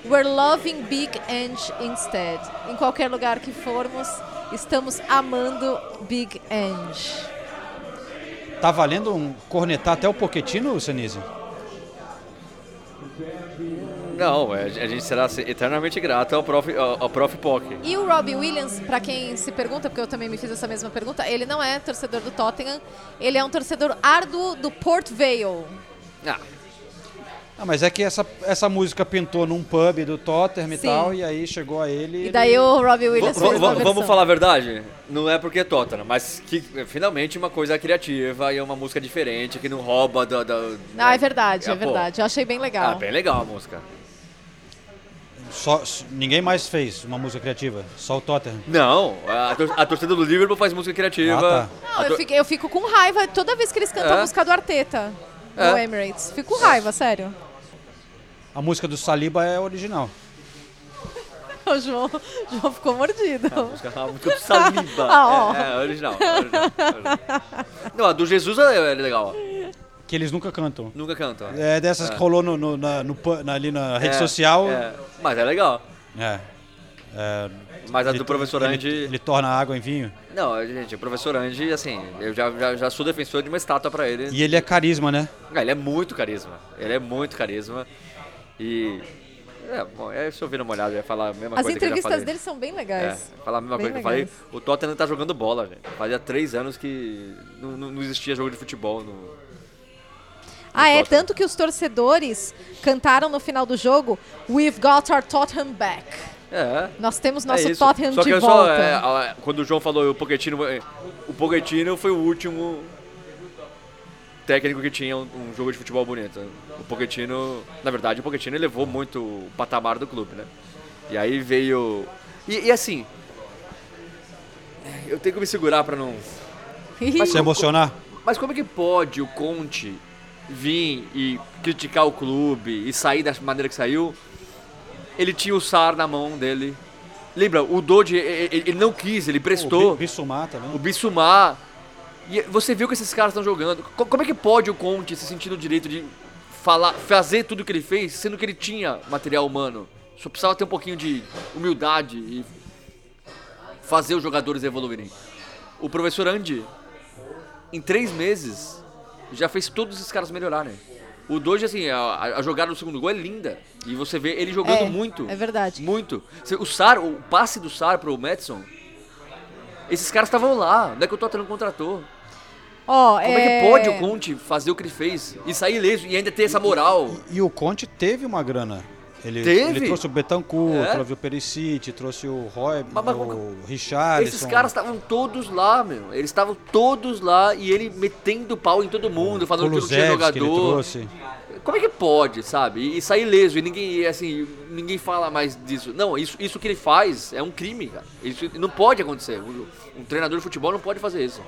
we're loving Big Ange instead. Em qualquer lugar que formos, estamos amando Big Ange. Tá valendo um cornetar até o Poquetino, Senise? Não, é, a gente será eternamente grato ao Prof, ao, ao prof Poc. E o Robbie Williams, pra quem se pergunta, porque eu também me fiz essa mesma pergunta, ele não é torcedor do Tottenham, ele é um torcedor árduo do Port Vale. Ah, Ah, mas é que essa, essa música pintou num pub do Tottenham e Sim. tal, e aí chegou a ele. E daí o Robbie Williams Va- fez uma vamos falar a verdade? Não é porque é Tottenham, mas que é, finalmente uma coisa criativa e é uma música diferente que não rouba da. da Ah, é verdade, é pô. verdade. Eu achei bem legal. Ah, bem legal a música. Só, ninguém mais fez uma música criativa, só o Tottenham. Não, a, tor- a torcida do Liverpool faz música criativa. Ah, tá. Não, A eu fico, eu fico com raiva toda vez que eles cantam É? a música do Arteta É. no Emirates. Fico com raiva, sério. A música do Saliba é original. O João, João ficou mordido. A música, a música do Saliba. Ah, ó. é, é, original, original, original. Não, a do Jesus é, é legal. Que eles nunca cantam. Nunca cantam. É dessas É. que rolou no, no- na, no na- ali na rede É, social. é, mas é legal. É. É, Mas a ele- do professor ele- Andy- Ele torna água em vinho. Não, gente, o professor Andy, assim, eu já, já, já sou defensor de uma estátua pra ele. E ele é carisma, né? Ah, ele é muito carisma. Ele é muito carisma. E. É, bom, é, se eu vir uma olhada, ia falar a mesma As coisa que eu já entrevistas falei. dele são bem legais. É, falar a mesma Bem coisa que eu falei. legais. O Tottenham tá jogando bola, gente. Fazia três anos que não, não, existia jogo de futebol no. Ah, é? Tottenham. Tanto que os torcedores cantaram no final do jogo We've got our Tottenham back. É. Nós temos É nosso isso. Tottenham Só de volta. Só, é, quando o João falou o Pochettino, é, o Pochettino foi o último técnico que tinha um, um jogo de futebol bonito. O Pochettino, na verdade, o Pochettino elevou muito o patamar do clube, né? E aí veio e, e assim, eu tenho que me segurar pra não Se co- emocionar. Mas como é que pode o Conte vir e criticar o clube e sair da maneira que saiu? Ele tinha o SAR na mão dele. Lembra, o Dodge, e- e- ele não quis, ele prestou. O Bi- Bissumar também. O Bissumar. E você viu que esses caras estão jogando. Co- Como é que pode o Conte se sentir no direito de falar, fazer tudo o que ele fez, sendo que ele tinha material humano? Só precisava ter um pouquinho de humildade e fazer os jogadores evoluírem. O professor Andy, em três meses, já fez todos esses caras melhorarem. O Doge, assim, a, a jogada do segundo gol é linda. E você vê ele jogando É, muito. é verdade. Muito. O Sar, o passe do Sar pro Madison, esses caras estavam lá. Não é que o Tottenham contratou. Ó, Como é... que pode o Conte fazer o que ele fez e sair ileso e ainda ter essa moral? E o Conte teve uma grana. Ele, Teve? ele trouxe o Betancourt, É? trouxe o Perisic, trouxe o Roy, Mas- mas- o Richarlison. Esses caras estavam todos lá, meu. Eles estavam todos lá e ele metendo pau em todo mundo, falando que não tinha Kulusevski que ele jogador. Como é que pode, sabe? E, e sair ileso e ninguém, assim, ninguém fala mais disso. Não, isso, isso que ele faz é um crime, cara. Isso não pode acontecer. Um, um treinador de futebol não pode fazer isso.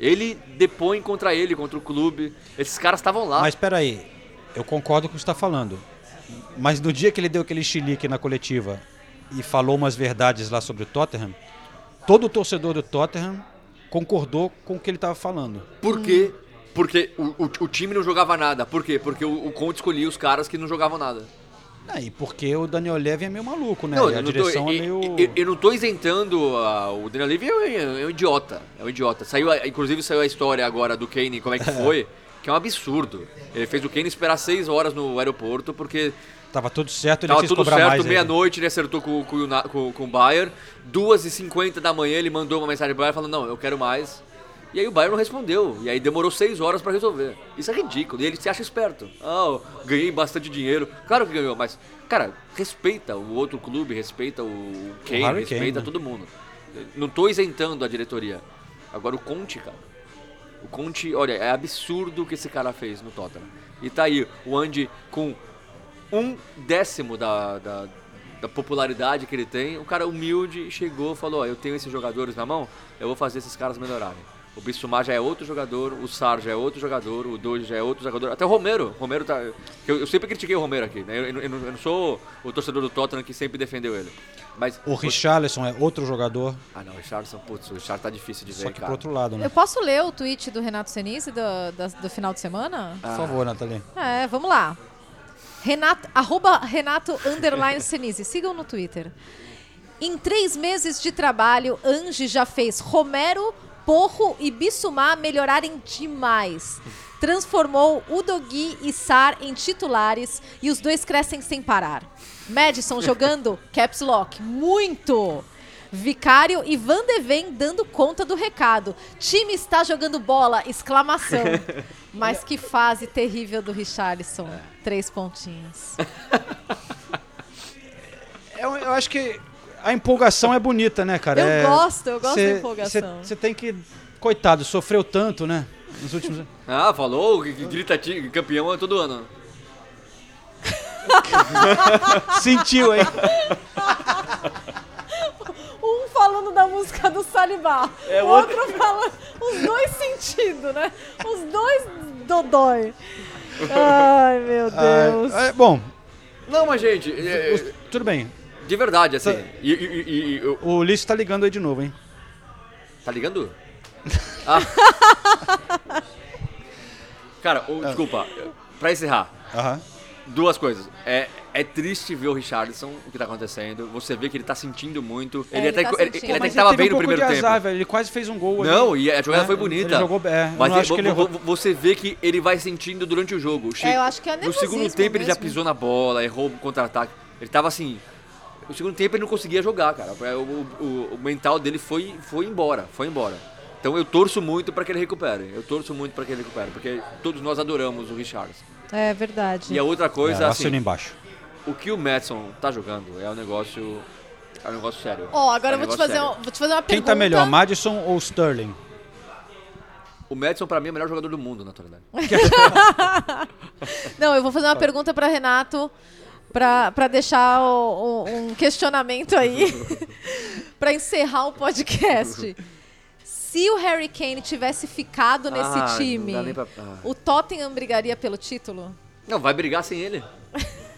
Ele depõe contra ele, contra o clube. Esses caras estavam lá. Mas espera aí, eu concordo com o que você está falando. Mas no dia que ele deu aquele chilique na coletiva e falou umas verdades lá sobre o Tottenham, todo o torcedor do Tottenham concordou com o que ele estava falando. Por quê? Porque o, o, o time não jogava nada. Por quê? Porque o, o Conte escolhia os caras que não jogavam nada. Ah, e porque o Daniel Levy é meio maluco, né? Não, E a eu, não tô, direção é meio. eu- eu não tô isentando a- o Daniel Levy, é, um- é um idiota. É um idiota. Saiu, inclusive saiu a história agora do Kane, como é que foi, que é um absurdo. Ele fez o Kane esperar seis horas no aeroporto porque Tava tudo certo, ele Tava tudo certo, meia-noite ele acertou com, com, com, com o Bayern. 2h50 da manhã ele mandou uma mensagem pro Bayern falando, não, eu quero mais. E aí o Bayern não respondeu. E aí demorou 6 horas pra resolver. Isso é ridículo. E ele se acha esperto. Ah, eu ganhei bastante dinheiro. Claro que ganhou, mas, cara, respeita o outro clube, respeita o Kane, Harry respeita Kane, né? todo mundo. Não tô isentando a diretoria. Agora o Conte, cara. O Conte, olha, é absurdo o que esse cara fez no Tottenham. E tá aí o Andy com um décimo da, da, da popularidade que ele tem. Um cara humilde chegou e falou: ó, Eu tenho esses jogadores na mão, eu vou fazer esses caras melhorarem. O Bissouma já é outro jogador, o Sar já é outro jogador, o Doge já é outro jogador. Até o Romero. Romero tá. Eu, eu sempre critiquei o Romero aqui, né? Eu, eu- eu não, sou o torcedor do Tottenham que sempre defendeu ele. Mas. O Richarlison é outro jogador. Ah, não, o Richardson, putz, o Richard tá difícil de ver. Só que cara. pro outro lado, né? Eu posso ler o tweet do Renato Senise do, da- do final de semana? Por favor, Nathalie. É, vamos lá. Renato, arroba Renato underline Senise. Sigam no Twitter. Em três meses de trabalho, Ange já fez Romero, Porro e Bissumar melhorarem demais. Transformou Udogui e Sar em titulares e os dois crescem sem parar. Madison jogando Caps Lock. Muito! Vicário e Van de Ven dando conta do recado. Time está jogando bola! Exclamação. Mas que fase terrível do Richarlison. Três pontinhos. Eu, eu acho que a empolgação é bonita, né, cara? Eu É- gosto, eu gosto cê- da empolgação. Você tem que. Coitado, sofreu tanto, né? Nos últimos anos. Ah, falou grita campeão é todo ano. Sentiu, hein? Um falando da música do Salibá. É, o o outro falando. Os dois sentidos, né? Os dois dodói. Ai, meu Deus. Ah, é, bom, Não, mas gente, é- os- tudo bem. De verdade, assim. E, e- e- e- eu- O Ulisses tá ligando aí de novo, hein? Tá ligando? Ah. Cara, o- desculpa, pra encerrar, duas coisas. É, é triste ver o Richardson, o que tá acontecendo. Você vê que ele tá sentindo muito. É, ele ele até, tá ele, ele até que tava bem um no primeiro azar, tempo. velho. Ele quase fez um gol ali. Não, e a jogada É, foi bonita. Ele jogou é, Mas você vê que ele vai sentindo durante o jogo. Che- É, eu acho que é No segundo tempo ele já mesmo. pisou na bola, errou o contra-ataque. Ele tava assim. No segundo tempo ele não conseguia jogar, cara. O, o- o mental dele foi, foi embora, foi embora. Então eu torço muito pra que ele recupere. Eu torço muito pra que ele recupere, porque todos nós adoramos o Richardson. É verdade. E a outra coisa, É, assim, assina embaixo. o que o Madison tá jogando é um negócio, é um negócio sério. Ó, agora É um eu vou te, fazer um- vou te fazer uma Quem pergunta. tá melhor, Madison ou Sterling? O Madison pra mim é o melhor jogador do mundo, na atualidade. Não, eu vou fazer uma pergunta para Renato para deixar o- o- um questionamento aí para encerrar o podcast. Se o Harry Kane tivesse ficado nesse Ah, time, pra- ah. o Tottenham brigaria pelo título? Não, vai brigar sem ele.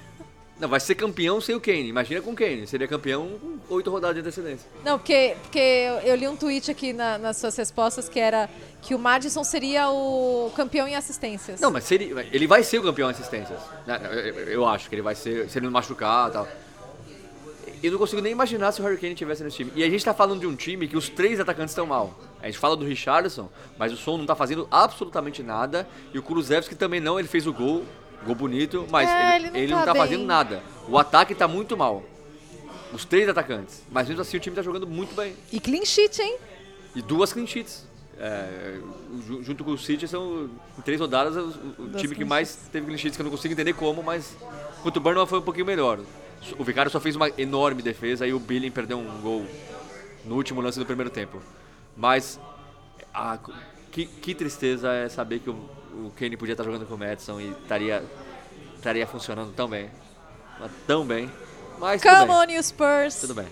Não, vai ser campeão sem o Kane. Imagina com o Kane. Seria campeão com oito rodadas de antecedência. Não, porque, porque eu, li um tweet aqui na- nas suas respostas que era que o Madison seria o campeão em assistências. Não, mas se ele, vai ser o campeão em assistências. né? Eu, acho que ele vai ser, se ele não machucar e tal. Eu não consigo nem imaginar se o Harry Kane tivesse nesse time. E a gente tá falando de um time que os três atacantes estão mal. A gente fala do Richardson, mas o Son não tá fazendo absolutamente nada. E o Kulusevski também não, ele fez o gol, gol bonito, mas É, ele, ele não ele tá não tá fazendo nada. O ataque tá muito mal. Os três atacantes. Mas mesmo assim o time tá jogando muito bem. E clean sheet, hein? E duas clean sheets. É, ju- junto com o City, são em três rodadas o, o time que mais teve clean sheets, que eu não consigo entender como, mas contra o Burnham foi um pouquinho melhor. O Vicário só fez uma enorme defesa e o Billing perdeu um gol no último lance do primeiro tempo. Mas ah, que, que tristeza é saber que o, o Kane podia estar jogando com o Madison e estaria, estaria funcionando tão bem. Mas Tão bem. Mas tudo Come bem. on, you Spurs. Tudo bem.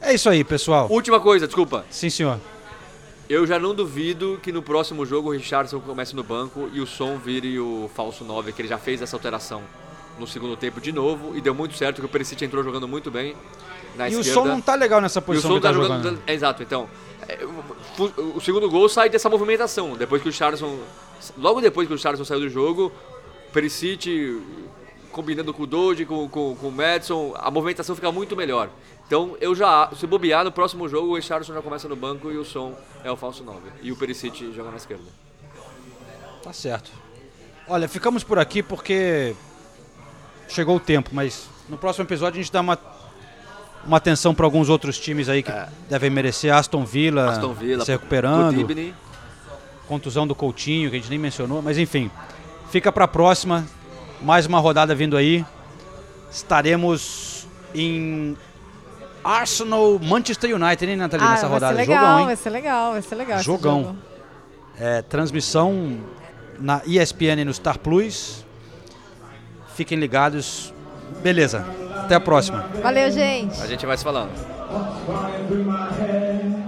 É isso aí, pessoal. Última coisa, desculpa. Sim, senhor. Eu já não duvido que no próximo jogo o Richardson comece no banco e o Som vire o falso 9, que ele já fez essa alteração no segundo tempo de novo e deu muito certo, que o Perisic entrou jogando muito bem na E o esquerda. som não tá legal nessa E o posição Som que tá tá jogando. jogando. é, exato, então. O- segundo gol sai dessa movimentação. Depois que o Richardson. Logo depois que o Richardson saiu do jogo, Perisic combinando com o Doge, com, com, com o Madison, a movimentação fica muito melhor. Então eu já. Se bobear no próximo jogo, o Richardson já começa no banco e o Som é o falso 9. E o Perisic joga na esquerda. Tá certo. Olha, ficamos por aqui porque chegou o tempo, mas no próximo episódio a gente dá uma, uma atenção para alguns outros times aí que devem merecer. Aston Villa, É. Aston Villa, se recuperando. Contusão do Coutinho, que a gente nem mencionou, mas enfim. Fica para a próxima. Mais uma rodada vindo aí. Estaremos em Arsenal, Manchester United, hein, Nathalie, Ah, nessa vai rodada. ser legal, Jogão, hein? vai ser legal, vai ser legal. Jogão. É, transmissão na ESPN e no Star Plus. Fiquem ligados. Beleza. Até a próxima. Valeu, gente. A gente vai se falando. Through my head.